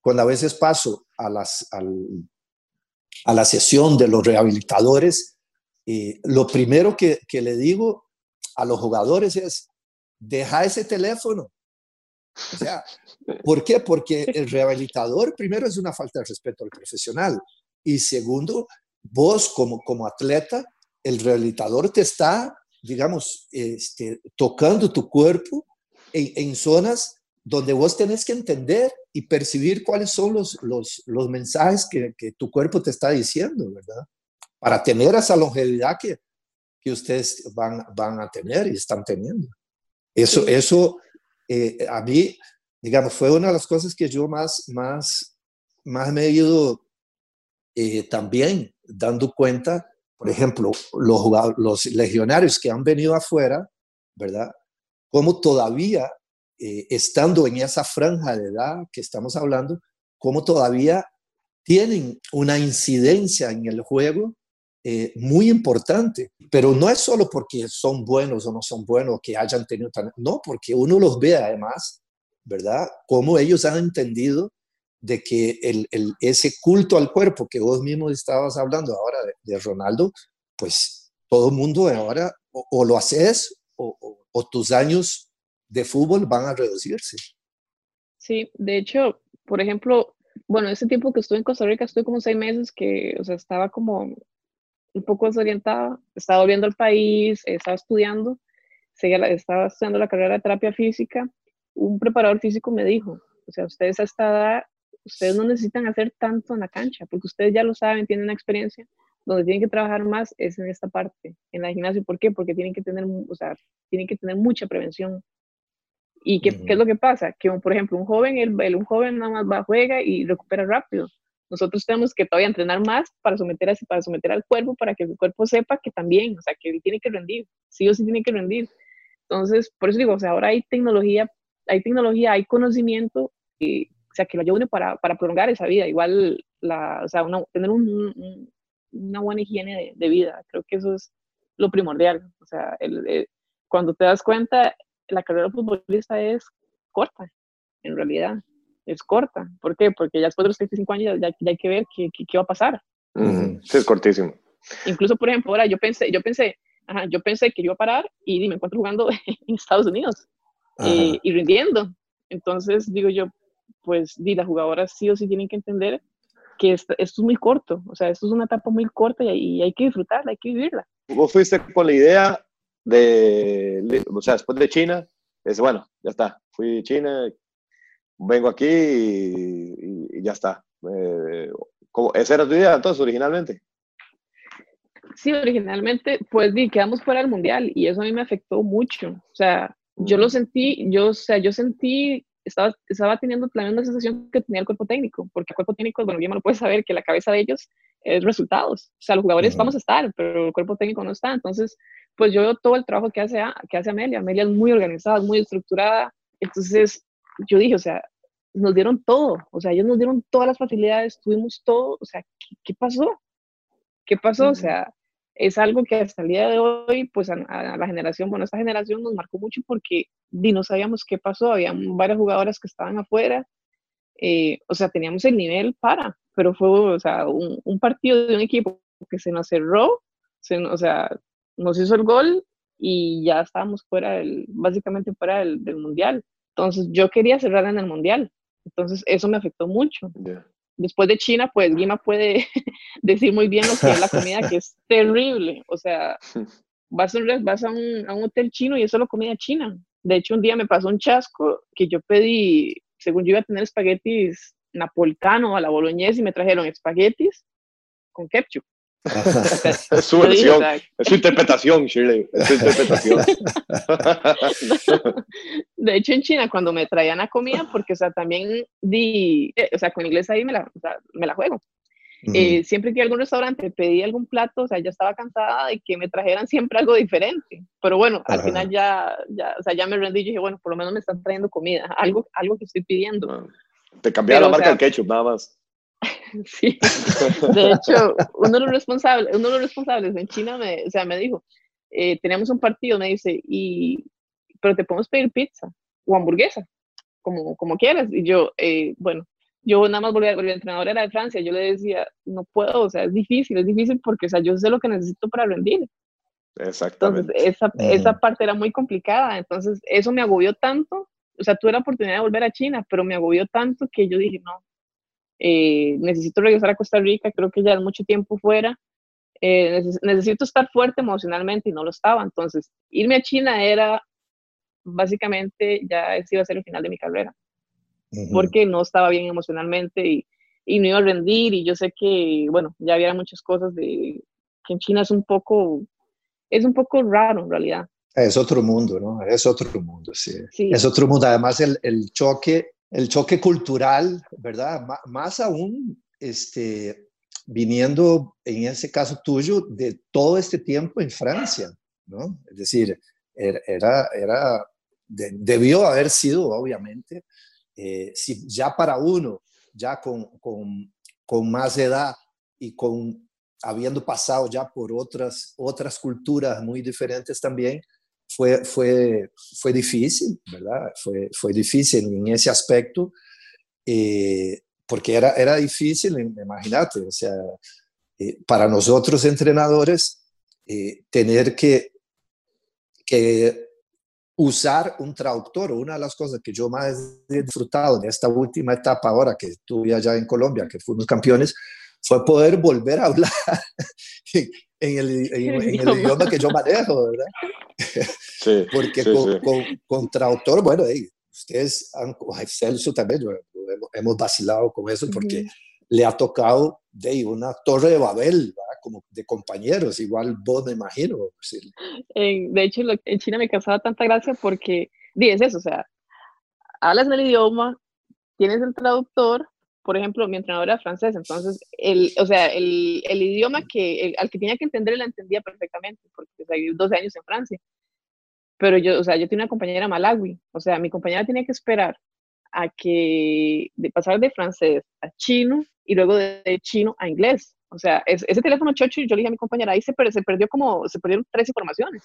cuando a veces paso a, las, a la sesión de los rehabilitadores, eh, lo primero que, que, le digo a los jugadores es, deja ese teléfono. O sea, ¿por qué? Porque el rehabilitador, primero, es una falta de respeto al profesional. Y segundo, vos como, como atleta, el rehabilitador te está, digamos, este, tocando tu cuerpo en, zonas donde vos tenés que entender y percibir cuáles son los, los, los mensajes que, que, tu cuerpo te está diciendo, ¿verdad? Para tener esa longevidad que, que ustedes van, van a tener y están teniendo. Eso, eso eh, a mí, digamos, fue una de las cosas que yo más, más, más me he ido eh, también dando cuenta, por ejemplo, los, los legionarios que han venido afuera, ¿verdad? cómo todavía, eh, estando en esa franja de edad que estamos hablando, cómo todavía tienen una incidencia en el juego eh, muy importante. Pero no es solo porque son buenos o no son buenos, que hayan tenido talento, no, porque uno los ve además, ¿verdad? Cómo ellos han entendido de que el, ese culto al cuerpo que vos mismo estabas hablando ahora de, Ronaldo, pues todo el mundo ahora o, lo haces o, o tus años de fútbol van a reducirse. Sí, de hecho, por ejemplo, bueno, ese tiempo que estuve en Costa Rica, estuve como seis meses que, o sea, estaba como un poco desorientada, estaba volviendo al país, estaba estudiando, estaba estudiando la carrera de terapia física, un preparador físico me dijo, o sea, ustedes a esta edad, ustedes no necesitan hacer tanto en la cancha, porque ustedes ya lo saben, tienen una experiencia, donde tienen que trabajar más es en esta parte, en la gimnasia. ¿Por qué? Porque tienen que tener, o sea, tienen que tener mucha prevención. ¿Y qué, qué es lo que pasa? Que, por ejemplo, un joven, el, un joven nada más va, juega y recupera rápido. Nosotros tenemos que todavía entrenar más para someter, a, para someter al cuerpo, para que el cuerpo sepa que también, o sea, que tiene que rendir, sí o sí tiene que rendir. Entonces, por eso digo, o sea, ahora hay tecnología, hay tecnología, hay conocimiento, o sea, que lo ayude para, para prolongar esa vida. Igual, la, o sea, tener un, una buena higiene de, vida. Creo que eso es lo primordial. O sea, el, cuando te das cuenta, la carrera futbolista es corta, en realidad. Es corta. ¿Por qué? Porque ya después de los 35 años ya, hay que ver qué, qué, va a pasar. Sí, es cortísimo. Incluso, por ejemplo, ahora yo pensé, yo pensé, ajá, yo pensé que yo iba a parar y me encuentro jugando en Estados Unidos eh, y rindiendo. Entonces, digo yo, pues, di, las jugadoras sí o sí tienen que entender que esto, es muy corto, o sea, esto es una etapa muy corta y, hay que disfrutarla, hay que vivirla. Vos fuiste con la idea de, o sea, después de China, es bueno, ya está, fui a China, vengo aquí y, ya está. Eh, ¿Esa era tu idea entonces originalmente? Sí, originalmente, pues di, quedamos fuera del mundial y eso a mí me afectó mucho. O sea, yo lo mm. sentí, yo, o sea, yo sentí estaba, estaba teniendo la misma sensación que tenía el cuerpo técnico, porque el cuerpo técnico, bueno, bien lo puede saber que la cabeza de ellos es resultados. O sea, los jugadores vamos a estar, pero el cuerpo técnico no está. Entonces, pues yo veo todo el trabajo que hace, que hace Amelia. Amelia es muy organizada, muy estructurada. Entonces, yo dije, o sea, nos dieron todo. O sea, ellos nos dieron todas las facilidades, tuvimos todo. O sea, ¿qué, pasó? ¿Qué pasó? O sea, es algo que hasta el día de hoy, pues a, la generación, bueno, esta generación nos marcó mucho porque no sabíamos qué pasó, había varias jugadoras que estaban afuera, eh, o sea, teníamos el nivel para, pero fue, o sea, un, partido de un equipo que se nos cerró, se, o sea, nos hizo el gol y ya estábamos fuera del, básicamente fuera del, mundial. Entonces yo quería cerrar en el mundial, entonces eso me afectó mucho después de China, pues Guima puede decir muy bien lo que es la comida, que es terrible. O sea, vas, a un, vas a, un, a un hotel chino y eso es la comida china. De hecho, un día me pasó un chasco que yo pedí, según yo iba a tener espaguetis napolitano a la boloñesa y me trajeron espaguetis con ketchup. Es su versión, es su interpretación, Shirley, es su interpretación. De hecho, en China, cuando me traían a comida, porque, o sea, también di, eh, o sea, con inglés ahí me la, o sea, me la juego. Eh, siempre que algún restaurante pedí algún plato, o sea, ya estaba cansada de que me trajeran siempre algo diferente. Pero bueno, al final ya, ya, o sea, ya me rendí y dije, bueno, por lo menos me están trayendo comida, algo, algo que estoy pidiendo. Te cambiaron la marca del ketchup, nada más. Sí, de hecho, uno de los responsables, uno de los responsables en China me, o sea, me dijo, eh, teníamos un partido, me dice, y, pero te podemos pedir pizza o hamburguesa, como, como quieras. Y yo, eh, bueno, yo nada más volví, a, el entrenador era de Francia, yo le decía, no puedo, o sea, es difícil, es difícil porque, o sea, yo sé lo que necesito para rendir. Exactamente. Entonces, esa, esa parte era muy complicada, entonces eso me agobió tanto, o sea, tuve la oportunidad de volver a China, pero me agobió tanto que yo dije, no, eh, necesito regresar a Costa Rica, creo que ya es mucho tiempo fuera, eh, necesito estar fuerte emocionalmente y no lo estaba, entonces irme a China era básicamente ya ese iba a ser el final de mi carrera, porque no estaba bien emocionalmente y, y, no iba a rendir y yo sé que, bueno, ya había muchas cosas de que en China es un poco, es un poco raro en realidad. Es otro mundo, ¿no? Es otro mundo, sí. Es otro mundo. Además, el, el choque el choque cultural, ¿verdad? más aún, este, viniendo en ese caso tuyo de todo este tiempo en Francia, ¿no? Es decir, er, era, era, debió haber sido, obviamente, eh, si ya para uno, ya con, con, con, más edad y con habiendo pasado ya por otras, otras culturas muy diferentes también, fue, fue, fue difícil, ¿verdad? Fue, fue difícil en ese aspecto, eh, porque era, era difícil, imagínate, o sea, eh, para nosotros entrenadores, eh, tener que, que usar un traductor, una de las cosas que yo más he disfrutado de esta última etapa ahora que estuve allá en Colombia, que fuimos campeones, fue poder volver a hablar en el, idioma que yo manejo, ¿verdad? Sí, Porque con, traductor, bueno, ustedes, han, Celso también, hemos, vacilado con eso porque le ha tocado de una torre de Babel, ¿verdad? como de compañeros, igual vos me imagino. de hecho, en China me causaba tanta gracia porque, dices eso, o sea, hablas en el idioma, tienes el traductor, por ejemplo, mi entrenadora era francés, entonces, el, o sea, el, el idioma que, al que tenía que entender, la entendía perfectamente, porque o sea, viví 12 años en Francia. Pero yo, o sea, yo tenía una compañera malawi, o sea, mi compañera tenía que esperar a que, de pasar de francés a chino y luego de, chino a inglés. O sea, ese teléfono chocho, yo le dije a mi compañera, ahí se, se perdió como, se perdieron tres informaciones.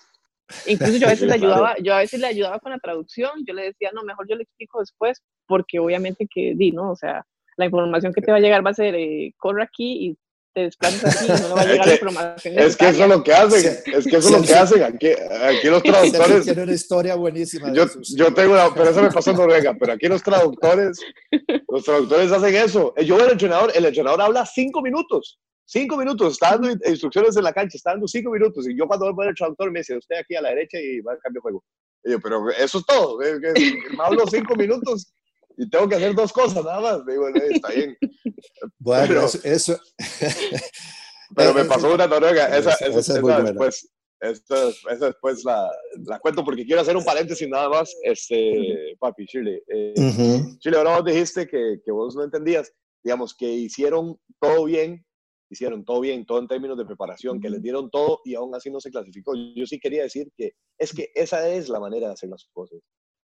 Incluso yo a veces le ayudaba, yo a veces le ayudaba con la traducción, yo le decía, no, mejor yo le explico después, porque obviamente que di, ¿no? O sea, la información que te va a llegar va a ser, eh, corre aquí y te desplazas aquí y no va a llegar la información. Es que eso es lo que hacen, es que eso es lo que hacen. Aquí, aquí los traductores. Tiene una historia buenísima. Yo, yo tengo una, pero eso me pasó en Noruega, pero aquí los traductores, los traductores hacen eso. Yo el entrenador, el entrenador habla cinco minutos. Cinco minutos, está dando instrucciones en la cancha, está dando cinco minutos. Y yo cuando voy a el traductor me dice, usted aquí a la derecha y va al cambio de juego. Y yo, pero eso es todo. Me hablo cinco minutos y tengo que hacer dos cosas nada más. Digo, está bien. Bueno, pero, eso. pero me pasó una Noruega. Esa, esa, esa, esa después, esa, después la, la, cuento porque quiero hacer un paréntesis nada más. Este, papi, Chile. Eh, Chile, ahora vos dijiste que, que vos no entendías. Digamos, que hicieron todo bien, hicieron todo bien, todo en términos de preparación, que les dieron todo y aún así no se clasificó. Yo sí quería decir que es que esa es la manera de hacer las cosas.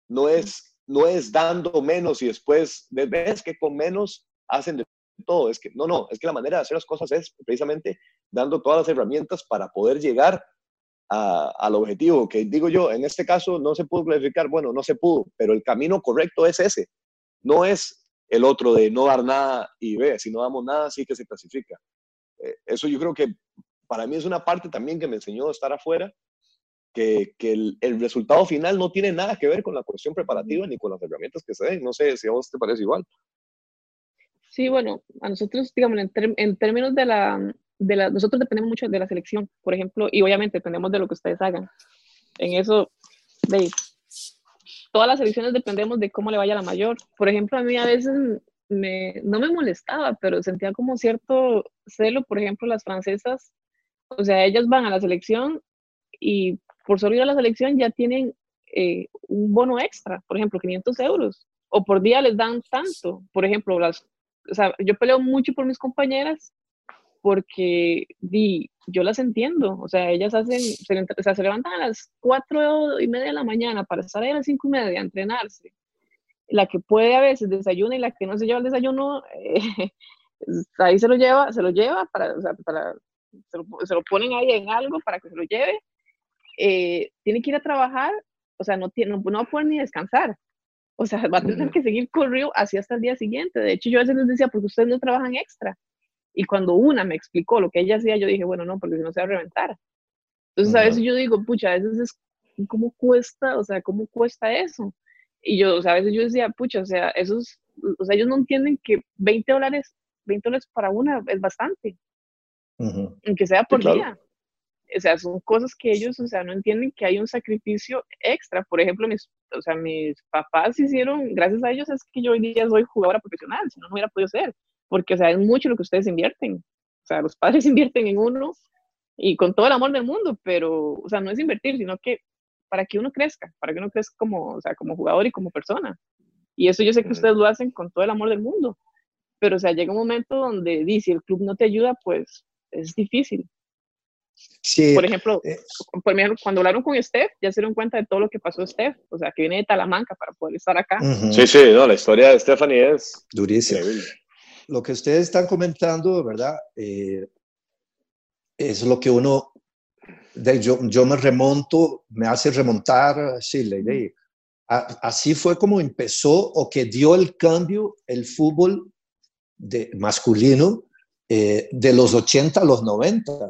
No es no es dando menos y después ves que con menos hacen de todo. Es que no, no, es que la manera de hacer las cosas es precisamente dando todas las herramientas para poder llegar al objetivo. Que digo yo, en este caso no se pudo clasificar, bueno, no se pudo, pero el camino correcto es ese. No es el otro de no dar nada y ve, si no damos nada, sí que se clasifica. Eh, eso yo creo que para mí es una parte también que me enseñó a estar afuera que, que el, el, resultado final no tiene nada que ver con la cuestión preparativa ni con las herramientas que se den. No sé si a vos te parece igual. Sí, bueno, a nosotros, digamos, en, en términos de la, de la, nosotros dependemos mucho de la selección, por ejemplo, y obviamente dependemos de lo que ustedes hagan. En eso, veis, todas las selecciones dependemos de cómo le vaya a la mayor. Por ejemplo, a mí a veces me, no me molestaba, pero sentía como cierto celo, por ejemplo, las francesas, o sea, ellas van a la selección y por solo ir a la selección ya tienen eh, un bono extra, por ejemplo, 500 euros, o por día les dan tanto, por ejemplo, las, o sea, yo peleo mucho por mis compañeras porque di, yo las entiendo, o sea, ellas hacen, se, o sea, se levantan a las cuatro y media de la mañana para estar ahí a las cinco y media a entrenarse, la que puede a veces desayuna y la que no se lleva el desayuno, eh, ahí se lo lleva, se lo lleva para, o sea, para se, lo, se, lo, ponen ahí en algo para que se lo lleve, eh, tiene que ir a trabajar, o sea, no, tiene, no, no va a poder ni descansar, o sea, va a tener que seguir corriendo así hasta el día siguiente. De hecho, yo a veces les decía, porque ustedes no trabajan extra. Y cuando una me explicó lo que ella hacía, yo dije, bueno, no, porque si no se va a reventar. Entonces, a veces yo digo, pucha, a veces es, ¿cómo cuesta? O sea, ¿cómo cuesta eso? Y yo, o sea, a veces yo decía, pucha, o sea, esos, o sea, ellos no entienden que 20 dólares, 20 dólares para una es bastante. Aunque sea por día. O sea, son cosas que ellos, o sea, no entienden que hay un sacrificio extra. Por ejemplo, mis, o sea, mis papás hicieron, gracias a ellos es que yo hoy día soy jugadora profesional, si no, no hubiera podido ser porque, o sea, es mucho lo que ustedes invierten. O sea, los padres invierten en uno y con todo el amor del mundo, pero, o sea, no es invertir, sino que para que uno crezca, para que uno crezca como, o sea, como jugador y como persona. Y eso yo sé que ustedes lo hacen con todo el amor del mundo, pero, o sea, llega un momento donde, dice, si el club no te ayuda, pues es difícil. Sí, por ejemplo, eh, por ejemplo, cuando hablaron con Steph, ya se dieron cuenta de todo lo que pasó Steph, o sea, que viene de Talamanca para poder estar acá. Sí, sí, no, la historia de Stephanie es durísima lo que ustedes están comentando, ¿verdad? Eh, es lo que uno, de, yo, yo, me remonto, me hace remontar, sí, la idea. así fue como empezó o que dio el cambio el fútbol de, masculino eh, de los 80 a los 90.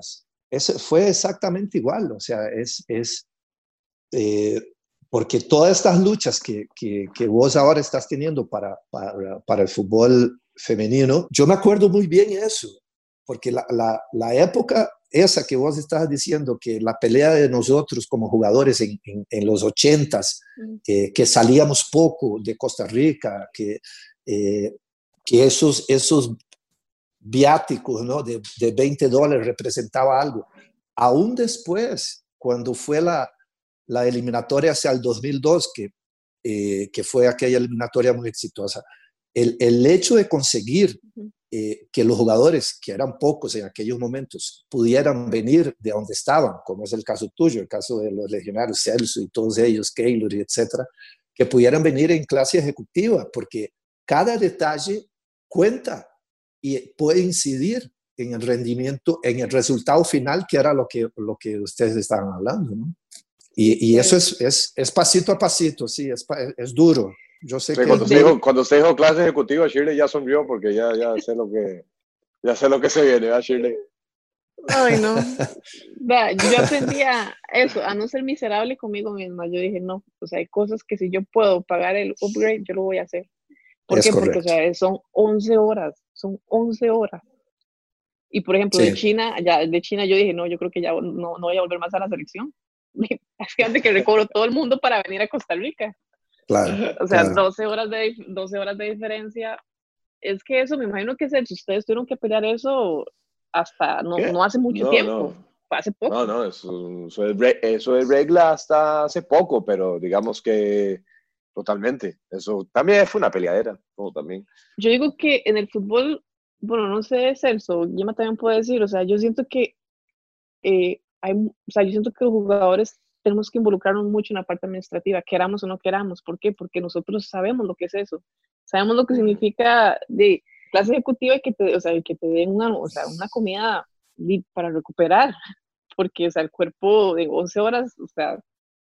Eso fue exactamente igual, o sea, es, es eh, porque todas estas luchas que, que, que, vos ahora estás teniendo para, para, para el fútbol femenino. Yo me acuerdo muy bien eso, porque la, la, época esa que vos estabas diciendo, que la pelea de nosotros como jugadores en, en, los ochentas, mm. que salíamos poco de Costa Rica, que, eh, que esos, esos viáticos ¿no? de, de 20 dólares representaba algo. Aún después, cuando fue la, la eliminatoria hacia el 2002, que, eh, que fue aquella eliminatoria muy exitosa, el, el hecho de conseguir eh, que los jugadores, que eran pocos en aquellos momentos, pudieran venir de donde estaban, como es el caso tuyo, el caso de los legionarios Celso y todos ellos, Keylor y etcétera, que pudieran venir en clase ejecutiva, porque cada detalle cuenta y puede incidir en el rendimiento, en el resultado final, que era lo que, lo que ustedes estaban hablando. ¿no? Y, y, eso es, es, es, pasito a pasito, sí, es, es duro, yo sé que cuando, usted dijo, cuando usted dijo clase ejecutiva, Shirley ya sonrió porque ya, ya sé lo que ya sé lo que se viene, ¿verdad, Shirley? Ay, no. yo aprendía eso, a no ser miserable conmigo misma. Yo dije, no, o sea, hay cosas que si yo puedo pagar el upgrade, yo lo voy a hacer. ¿Por qué? Porque o sea, son 11 horas, son 11 horas. Y por ejemplo, de China, ya de China yo dije, no, yo creo que ya no, no voy a volver más a la selección. Fíjate que recobro todo el mundo para venir a Costa Rica. O sea, 12, horas de, 12 horas de diferencia. Es que eso, me imagino que si ustedes tuvieron que pelear eso hasta no, no hace mucho tiempo. Hace poco. No, no, eso, eso, es, regla hasta hace poco, pero digamos que totalmente. Eso también fue una peleadera, todo también. Yo digo que en el fútbol, bueno, no sé, Celso, Yema también puede decir, o sea, yo siento que eh, hay, o sea, yo siento que los jugadores tenemos que involucrarnos mucho en la parte administrativa, queramos o no queramos. ¿Por qué? Porque nosotros sabemos lo que es eso. Sabemos lo que significa de clase ejecutiva y que te, o sea, que te den una, o sea, una comida para recuperar. Porque, o sea, el cuerpo de 11 horas, o sea,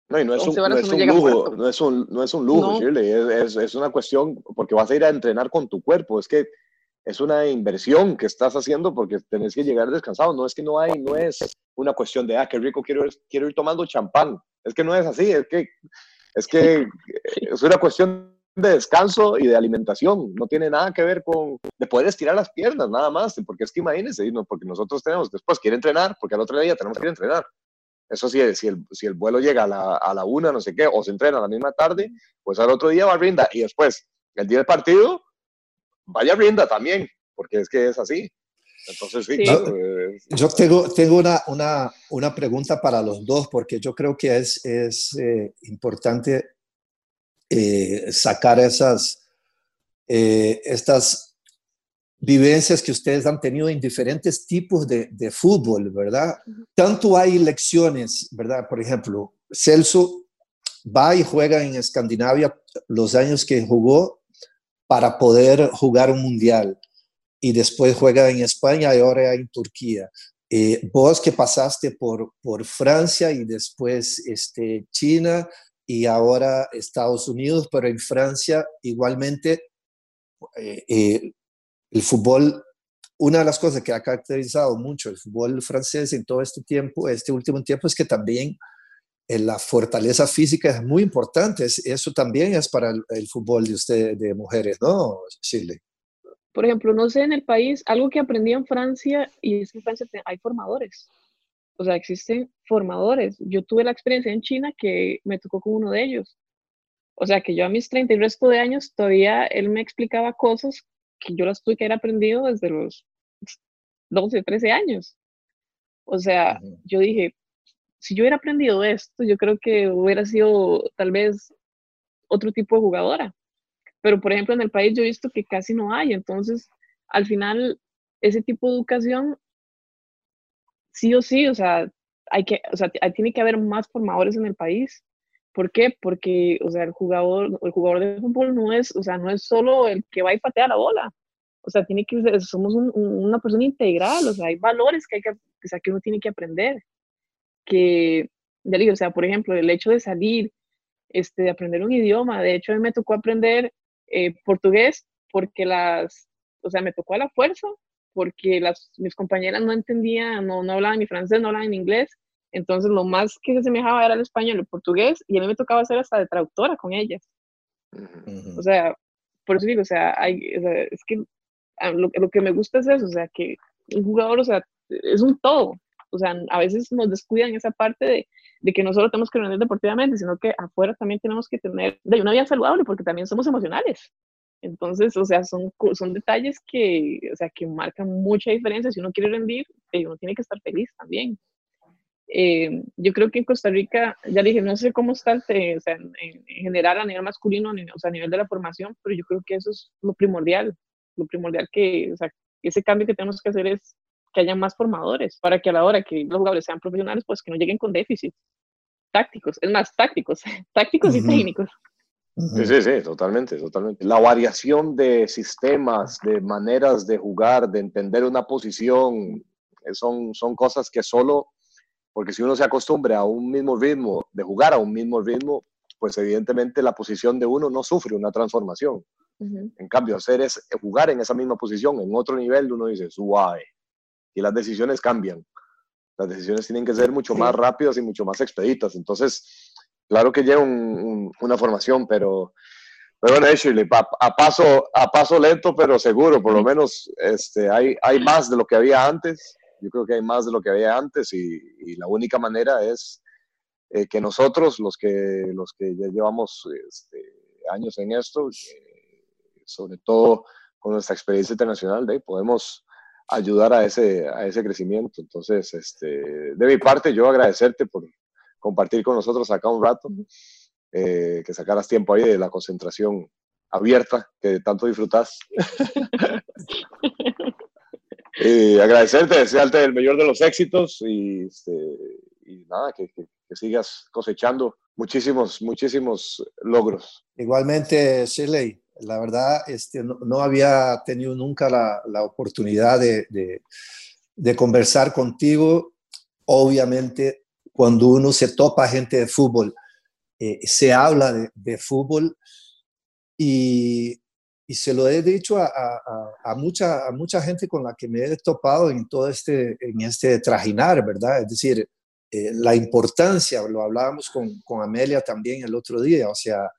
no, y no es un, no es un lujo, no es un, no es un lujo, Shirley, es, es, una cuestión, porque vas a ir a entrenar con tu cuerpo, es que es una inversión que estás haciendo porque tenés que llegar descansado, no es que no hay, no es una cuestión de, ah, qué rico, quiero, quiero ir tomando champán. Es que no es así, es que, es que es una cuestión de descanso y de alimentación. No tiene nada que ver con de poder estirar las piernas, nada más. Porque es que imagínense, porque nosotros tenemos, después quiere entrenar, porque al otro día tenemos que ir a entrenar. Eso sí, si el, si el vuelo llega a la, a la una, no sé qué, o se entrena a la misma tarde, pues al otro día va a brindar. Y después, el día del partido, vaya rinda también, porque es que es así. Entonces, sí, Yo tengo, tengo una, una, una, pregunta para los dos, porque yo creo que es, es eh, importante eh, sacar esas, eh, estas vivencias que ustedes han tenido en diferentes tipos de, de fútbol, ¿verdad? Tanto hay lecciones, ¿verdad? Por ejemplo, Celso va y juega en Escandinavia los años que jugó para poder jugar un mundial y después juega en España y ahora en Turquía. Eh, vos que pasaste por, por Francia y después este, China y ahora Estados Unidos, pero en Francia igualmente eh, eh, el fútbol, una de las cosas que ha caracterizado mucho el fútbol francés en todo este tiempo, este último tiempo, es que también la fortaleza física es muy importante. Eso también es para el, fútbol de usted, de mujeres, ¿no, Chile? Por ejemplo, no sé, en el país, algo que aprendí en Francia, y es que en Francia hay formadores. O sea, existen formadores. Yo tuve la experiencia en China que me tocó con uno de ellos. O sea, que yo a mis 30 y resto de años todavía él me explicaba cosas que yo las tuve que haber aprendido desde los 12, 13 años. O sea, yo dije, si yo hubiera aprendido esto, yo creo que hubiera sido tal vez otro tipo de jugadora. Pero, por ejemplo, en el país yo he visto que casi no hay. Entonces, al final, ese tipo de educación, sí o sí, o sea, hay que, o sea, tiene que haber más formadores en el país. ¿Por qué? Porque, o sea, el jugador, el jugador de fútbol no es, o sea, no es solo el que va y patea la bola. O sea, tiene que somos una persona integral, o sea, hay valores que hay que, o sea, que uno tiene que aprender que, ya digo, o sea, por ejemplo, el hecho de salir, este, de aprender un idioma, de hecho a mí me tocó aprender eh, portugués porque las, o sea, me tocó a la fuerza, porque las, mis compañeras no entendían, no, no hablaban ni francés, no hablaban inglés, entonces lo más que se asemejaba era el español, el portugués, y a mí me tocaba ser hasta de traductora con ellas. O sea, por eso digo, o sea, hay, es que lo, lo, que me gusta es eso, o sea, que un jugador, o sea, es un todo, o sea, a veces nos descuidan esa parte de, de que no solo tenemos que rendir deportivamente, sino que afuera también tenemos que tener de una vida saludable porque también somos emocionales. Entonces, o sea, son, son detalles que, o sea, que marcan mucha diferencia. Si uno quiere rendir, eh, uno tiene que estar feliz también. Eh, yo creo que en Costa Rica, ya dije, no sé cómo está o sea, en, general a nivel masculino, o sea, a nivel de la formación, pero yo creo que eso es lo primordial, lo primordial que, o sea, ese cambio que tenemos que hacer es que haya más formadores para que a la hora que los jugadores sean profesionales, pues que no lleguen con déficit tácticos, es más, tácticos, tácticos y técnicos. Sí, sí, sí, totalmente, totalmente. La variación de sistemas, de maneras de jugar, de entender una posición, eh, son, son cosas que solo, porque si uno se acostumbra a un mismo ritmo, de jugar a un mismo ritmo, pues evidentemente la posición de uno no sufre una transformación. En cambio, hacer es jugar en esa misma posición, en otro nivel, uno dice, suave, y las decisiones cambian. Las decisiones tienen que ser mucho más rápidas y mucho más expeditas. Entonces, claro que lleva una formación, pero, pero bueno, Shirley, a, a, paso, a paso lento, pero seguro, por lo menos este, hay, hay más de lo que había antes. Yo creo que hay más de lo que había antes y, la única manera es eh, que nosotros, los que, los que ya llevamos este, años en esto, eh, sobre todo con nuestra experiencia internacional, de, podemos ayudar a ese, a ese crecimiento. Entonces, este, de mi parte, yo agradecerte por compartir con nosotros acá un rato, eh, que sacaras tiempo ahí de la concentración abierta que tanto disfrutas. y agradecerte, desearte el mayor de los éxitos y, este, y nada, que, que, sigas cosechando muchísimos, muchísimos logros. Igualmente, Shirley, la verdad, este, no, había tenido nunca la, oportunidad de, conversar contigo. Obviamente, cuando uno se topa gente de fútbol, eh, se habla de, fútbol y, se lo he dicho a, mucha, a mucha gente con la que me he topado en todo este, en este trajinar, ¿verdad? Es decir, eh, la importancia, lo hablábamos con, con Amelia también el otro día, o sea,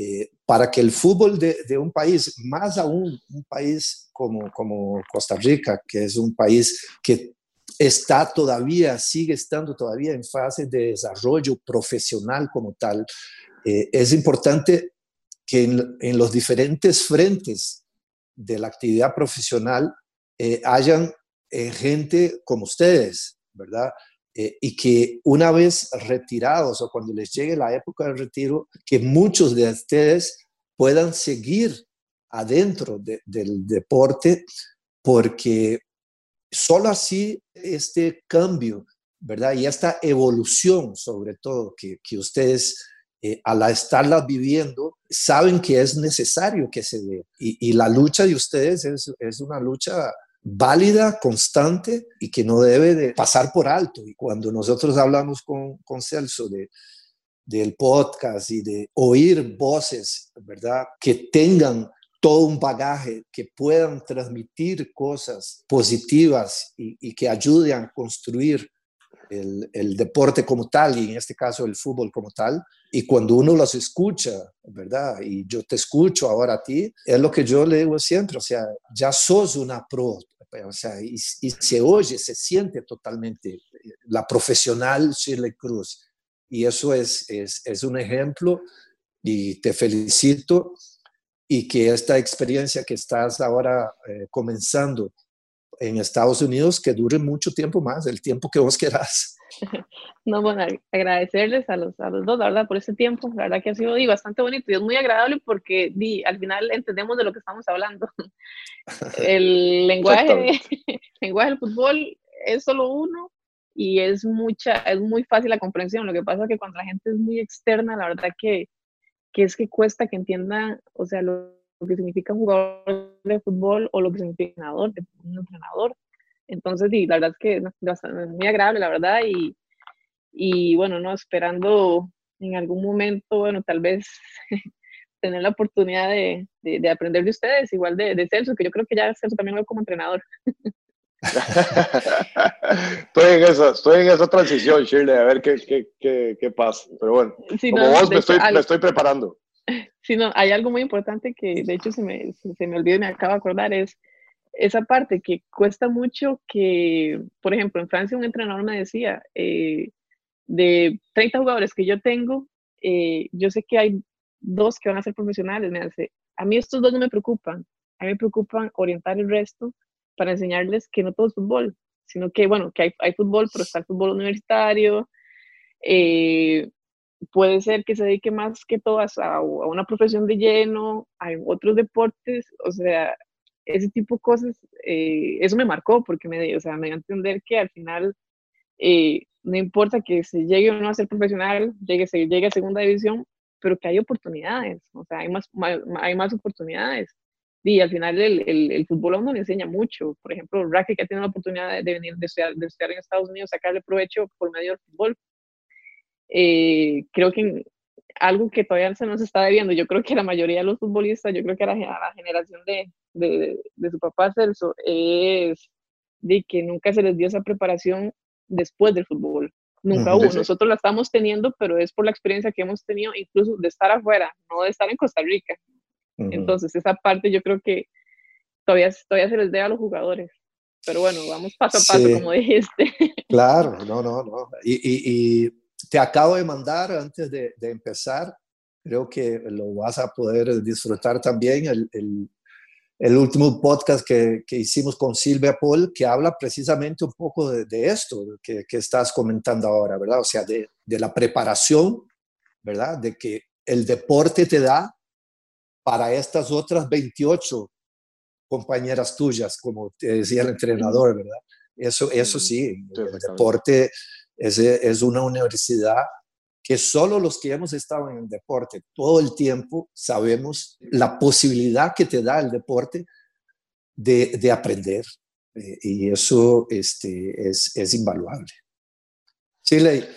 eh, para que el fútbol de, un país, más aún un país como, como Costa Rica, que es un país que está todavía, sigue estando todavía en fase de desarrollo profesional como tal, eh, es importante que en, los diferentes frentes de la actividad profesional eh, hayan eh, gente como ustedes, ¿verdad? Eh, y que una vez retirados o cuando les llegue la época del retiro, que muchos de ustedes puedan seguir adentro del deporte, porque solo así este cambio, ¿verdad? Y esta evolución, sobre todo, que, que ustedes eh, al estarla viviendo, saben que es necesario que se dé. Y, y la lucha de ustedes es, es una lucha válida, constante y que no debe de pasar por alto. Y cuando nosotros hablamos con, con Celso de, del podcast y de oír voces, ¿verdad? Que tengan todo un bagaje, que puedan transmitir cosas positivas y, y que ayuden a construir el, el, deporte como tal y en este caso el fútbol como tal. Y cuando uno los escucha, ¿verdad? Y yo te escucho ahora a ti, es lo que yo le digo siempre, o sea, ya sos una pro, o sea, y, y se oye, se siente totalmente eh, la profesional Shirley Cruz. Y eso es, es, es un ejemplo y te felicito y que esta experiencia que estás ahora eh, comenzando en Estados Unidos que dure mucho tiempo más, el tiempo que vos querás. No, bueno, agradecerles a los, a los dos, la verdad, por ese tiempo. La verdad que ha sido di, bastante bonito y es muy agradable porque di, al final entendemos de lo que estamos hablando. El lenguaje, lenguaje del fútbol es solo uno y es, mucha, es muy fácil la comprensión. Lo que pasa es que cuando la gente es muy externa, la verdad que, que es que cuesta que entienda, o sea, lo, lo que significa un jugador de fútbol o lo que significa un entrenador, un entrenador. Entonces, sí, la verdad es que es muy agradable, la verdad, y, y bueno, no, esperando en algún momento, bueno, tal vez tener la oportunidad de, de, aprender de ustedes, igual de, de, Celso, que yo creo que ya Celso también lo como entrenador. estoy, en esa, estoy en esa transición, Shirley, a ver qué, qué, qué, qué pasa. Pero bueno, como vos me estoy, me estoy preparando. Sí, no, hay algo muy importante que de hecho se me, se me olvidó y me acabo de acordar, es esa parte que cuesta mucho que, por ejemplo, en Francia un entrenador me decía, eh, de 30 jugadores que yo tengo, eh, yo sé que hay dos que van a ser profesionales, me hace, a mí estos dos no me preocupan, a mí me preocupan orientar el resto para enseñarles que no todo es fútbol, sino que, bueno, que hay, hay fútbol, pero está el fútbol universitario, eh, puede ser que se dedique más que todo a, una profesión de lleno, hay otros deportes, o sea, ese tipo de cosas, eh, eso me marcó porque me, o sea, me dio a entender que al final eh, no importa que se llegue o no a ser profesional, llegue, se llegue a segunda división, pero que hay oportunidades, o sea, hay más, hay más oportunidades. Y al final el, el, fútbol a uno le enseña mucho. Por ejemplo, Racky que ha la oportunidad de, venir, de estudiar, de estudiar en Estados Unidos, sacarle provecho por medio del fútbol, eh, creo que algo que todavía se nos está debiendo, yo creo que la mayoría de los futbolistas, yo creo que a la, la generación de, de, de, su papá Celso, es de que nunca se les dio esa preparación después del fútbol. Nunca hubo. Nosotros la estamos teniendo, pero es por la experiencia que hemos tenido, incluso de estar afuera, no de estar en Costa Rica. Entonces, esa parte yo creo que todavía, todavía se les debe a los jugadores. Pero bueno, vamos paso a paso, como dijiste. Claro, no, no, no. Y, y, y te acabo de mandar antes de, de, empezar, creo que lo vas a poder disfrutar también, el, el, el último podcast que, que, hicimos con Silvia Paul, que habla precisamente un poco de, de esto que, que, estás comentando ahora, ¿verdad? O sea, de, de, la preparación, ¿verdad? De que el deporte te da para estas otras 28 compañeras tuyas, como te decía el entrenador, ¿verdad? Eso, eso sí, el deporte es, es una universidad que solo los que hemos estado en el deporte todo el tiempo sabemos la posibilidad que te da el deporte de, de aprender. Eh, y eso este, es, es invaluable. Chile,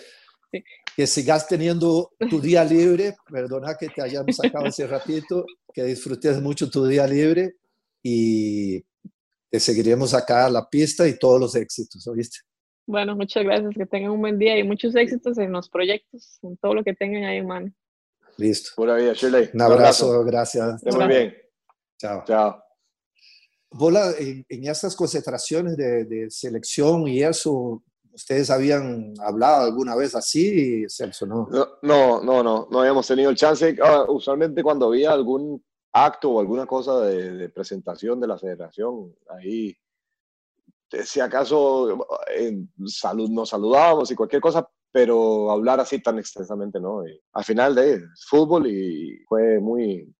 que sigas teniendo tu día libre, perdona que te hayamos sacado hace ratito, que disfrutes mucho tu día libre y te seguiremos acá a la pista y todos los éxitos, ¿oíste? Bueno, muchas gracias, que tengan un buen día y muchos éxitos en los proyectos, en todo lo que tengan ahí en mano. Listo. Pura vida, Shirley. Un abrazo, gracias. Muy bien. Chao. Chao. Bola, en, en estas concentraciones de, de, selección y eso, ¿ustedes habían hablado alguna vez así, Celso? No, no, no, no, no, habíamos tenido el chance. Ah, usualmente cuando había algún acto o alguna cosa de, presentación de la federación. Ahí, si acaso en salud, nos saludábamos y cualquier cosa, pero hablar así tan extensamente, ¿no? al final de fútbol y fue muy,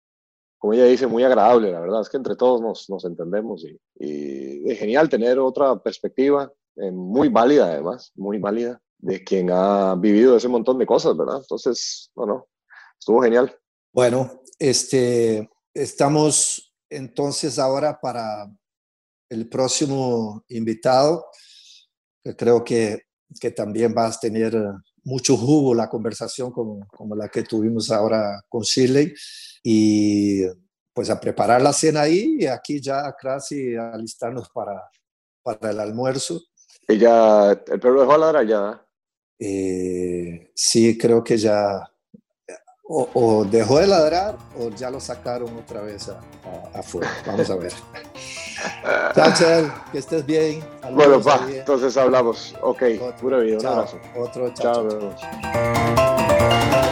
como ella dice, muy agradable, la verdad es que entre todos nos, nos entendemos y, y, es genial tener otra perspectiva, eh, muy válida además, muy válida, de quien ha vivido ese montón de cosas, ¿verdad? Entonces, bueno, estuvo genial. Bueno, este, estamos entonces ahora para el próximo invitado, que creo que que también vas a tener eh, mucho jugo la conversación como, como la que tuvimos ahora con Shirley y pues a preparar la cena ahí y aquí ya casi alistarnos para, para el almuerzo. ¿Y ya el perro dejó ladrar ya? Eh, sí, creo que ya o, dejó de ladrar o ya lo sacaron otra vez afuera. Vamos a ver. Chao, que estés bien. bueno, va, entonces hablamos. Ok, pura vida, un abrazo. Otro, chao. chao.